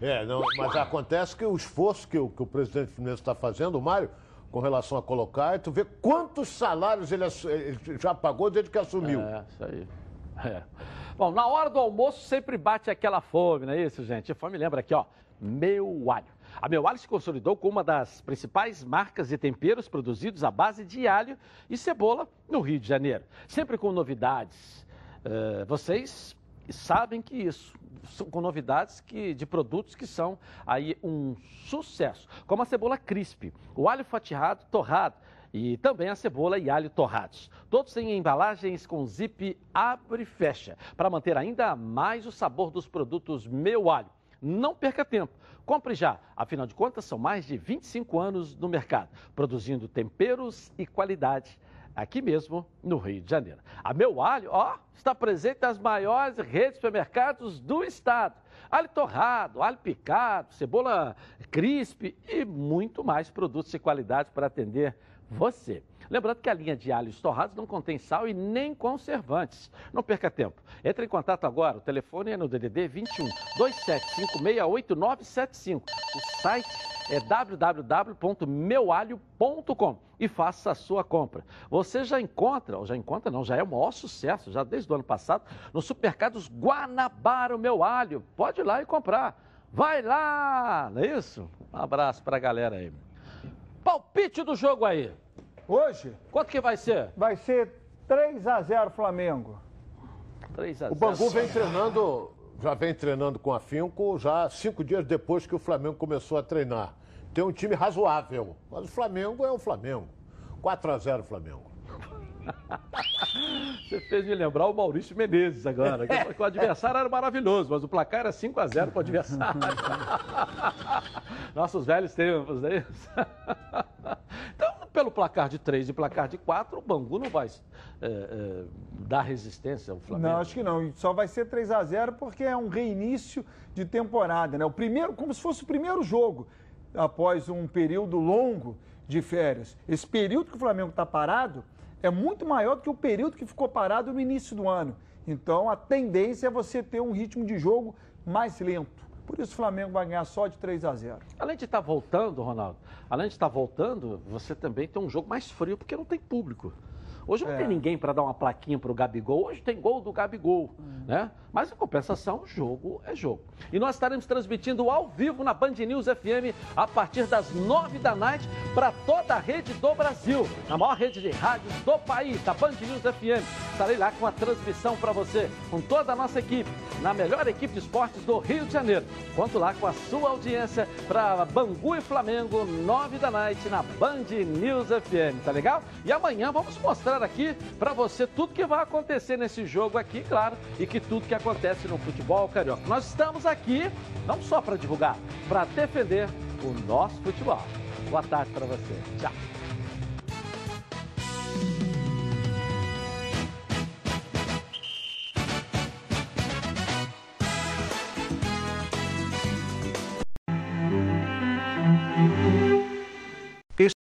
É, é não, mas acontece que o esforço que o, que o presidente Fluminense está fazendo, o Mário, com relação a colocar, tu vê quantos salários ele, ele, já pagou desde que assumiu. É, isso aí. É. Bom, na hora do almoço sempre bate aquela fome, não é isso, gente? A fome lembra aqui, ó, meu alho. A Meu Alho se consolidou como uma das principais marcas de temperos produzidos à base de alho e cebola no Rio de Janeiro. Sempre com novidades. Uh, vocês sabem que isso, com novidades que, de produtos que são aí um sucesso, como a cebola crisp, o alho fatiado, torrado e também a cebola e alho torrados. Todos em embalagens com zip abre e fecha, para manter ainda mais o sabor dos produtos Meu Alho. Não perca tempo. Compre já, afinal de contas, são mais de 25 anos no mercado, produzindo temperos e qualidade aqui mesmo no Rio de Janeiro. A Meu Alho, ó, está presente nas maiores redes de supermercados do estado. Alho torrado, alho picado, cebola crisp e muito mais produtos de qualidade para atender você. Lembrando que a linha de alhos torrados não contém sal e nem conservantes. Não perca tempo. Entre em contato agora. O telefone é no DDD 21 27568975. O site é www.meualho.com e faça a sua compra. Você já encontra, ou já encontra não, já é o maior sucesso, já desde o ano passado, nos supermercados Guanabara o Meu Alho. Pode ir lá e comprar. Vai lá, não é isso? Um abraço para a galera aí. Palpite do jogo aí. Hoje? Quanto que vai ser? Vai ser 3 a 0 Flamengo. 3 a 0. O Bangu vem treinando, já vem treinando com afinco já cinco dias depois que o Flamengo começou a treinar. Tem um time razoável, mas o Flamengo é o Flamengo. 4 a 0 Flamengo. Você fez me lembrar o Maurício Menezes agora. Que o adversário era maravilhoso, mas o placar era 5 a 0 para o adversário. Nossos velhos tempos, não é isso? Então, pelo placar de 3 e placar de 4, o Bangu não vai é, é, dar resistência ao Flamengo. Não, acho que não. Só vai ser 3 a 0 porque é um reinício de temporada, né? O primeiro, como se fosse o primeiro jogo após um período longo de férias. Esse período que o Flamengo está parado é muito maior do que o período que ficou parado no início do ano. Então a tendência é você ter um ritmo de jogo mais lento. Por isso o Flamengo vai ganhar só de 3 a 0. Além de estar tá voltando, Ronaldo, além de estar tá voltando, você também tem um jogo mais frio porque não tem público. Hoje não é. tem ninguém para dar uma plaquinha para o Gabigol. Hoje tem gol do Gabigol, hum. né? Mas em compensação, jogo é jogo. E nós estaremos transmitindo ao vivo na Band News FM a partir das nove da noite para toda a rede do Brasil, na maior rede de rádios do país, da Band News FM. Estarei lá com a transmissão para você, com toda a nossa equipe, na melhor equipe de esportes do Rio de Janeiro. Conto lá com a sua audiência para Bangu e Flamengo, nove da noite na Band News FM, tá legal? E amanhã vamos mostrar mostrar aqui para você tudo que vai acontecer nesse jogo aqui, claro, e que tudo que acontece no futebol carioca. Nós estamos aqui não só para divulgar, para defender o nosso futebol. Boa tarde para você. Tchau.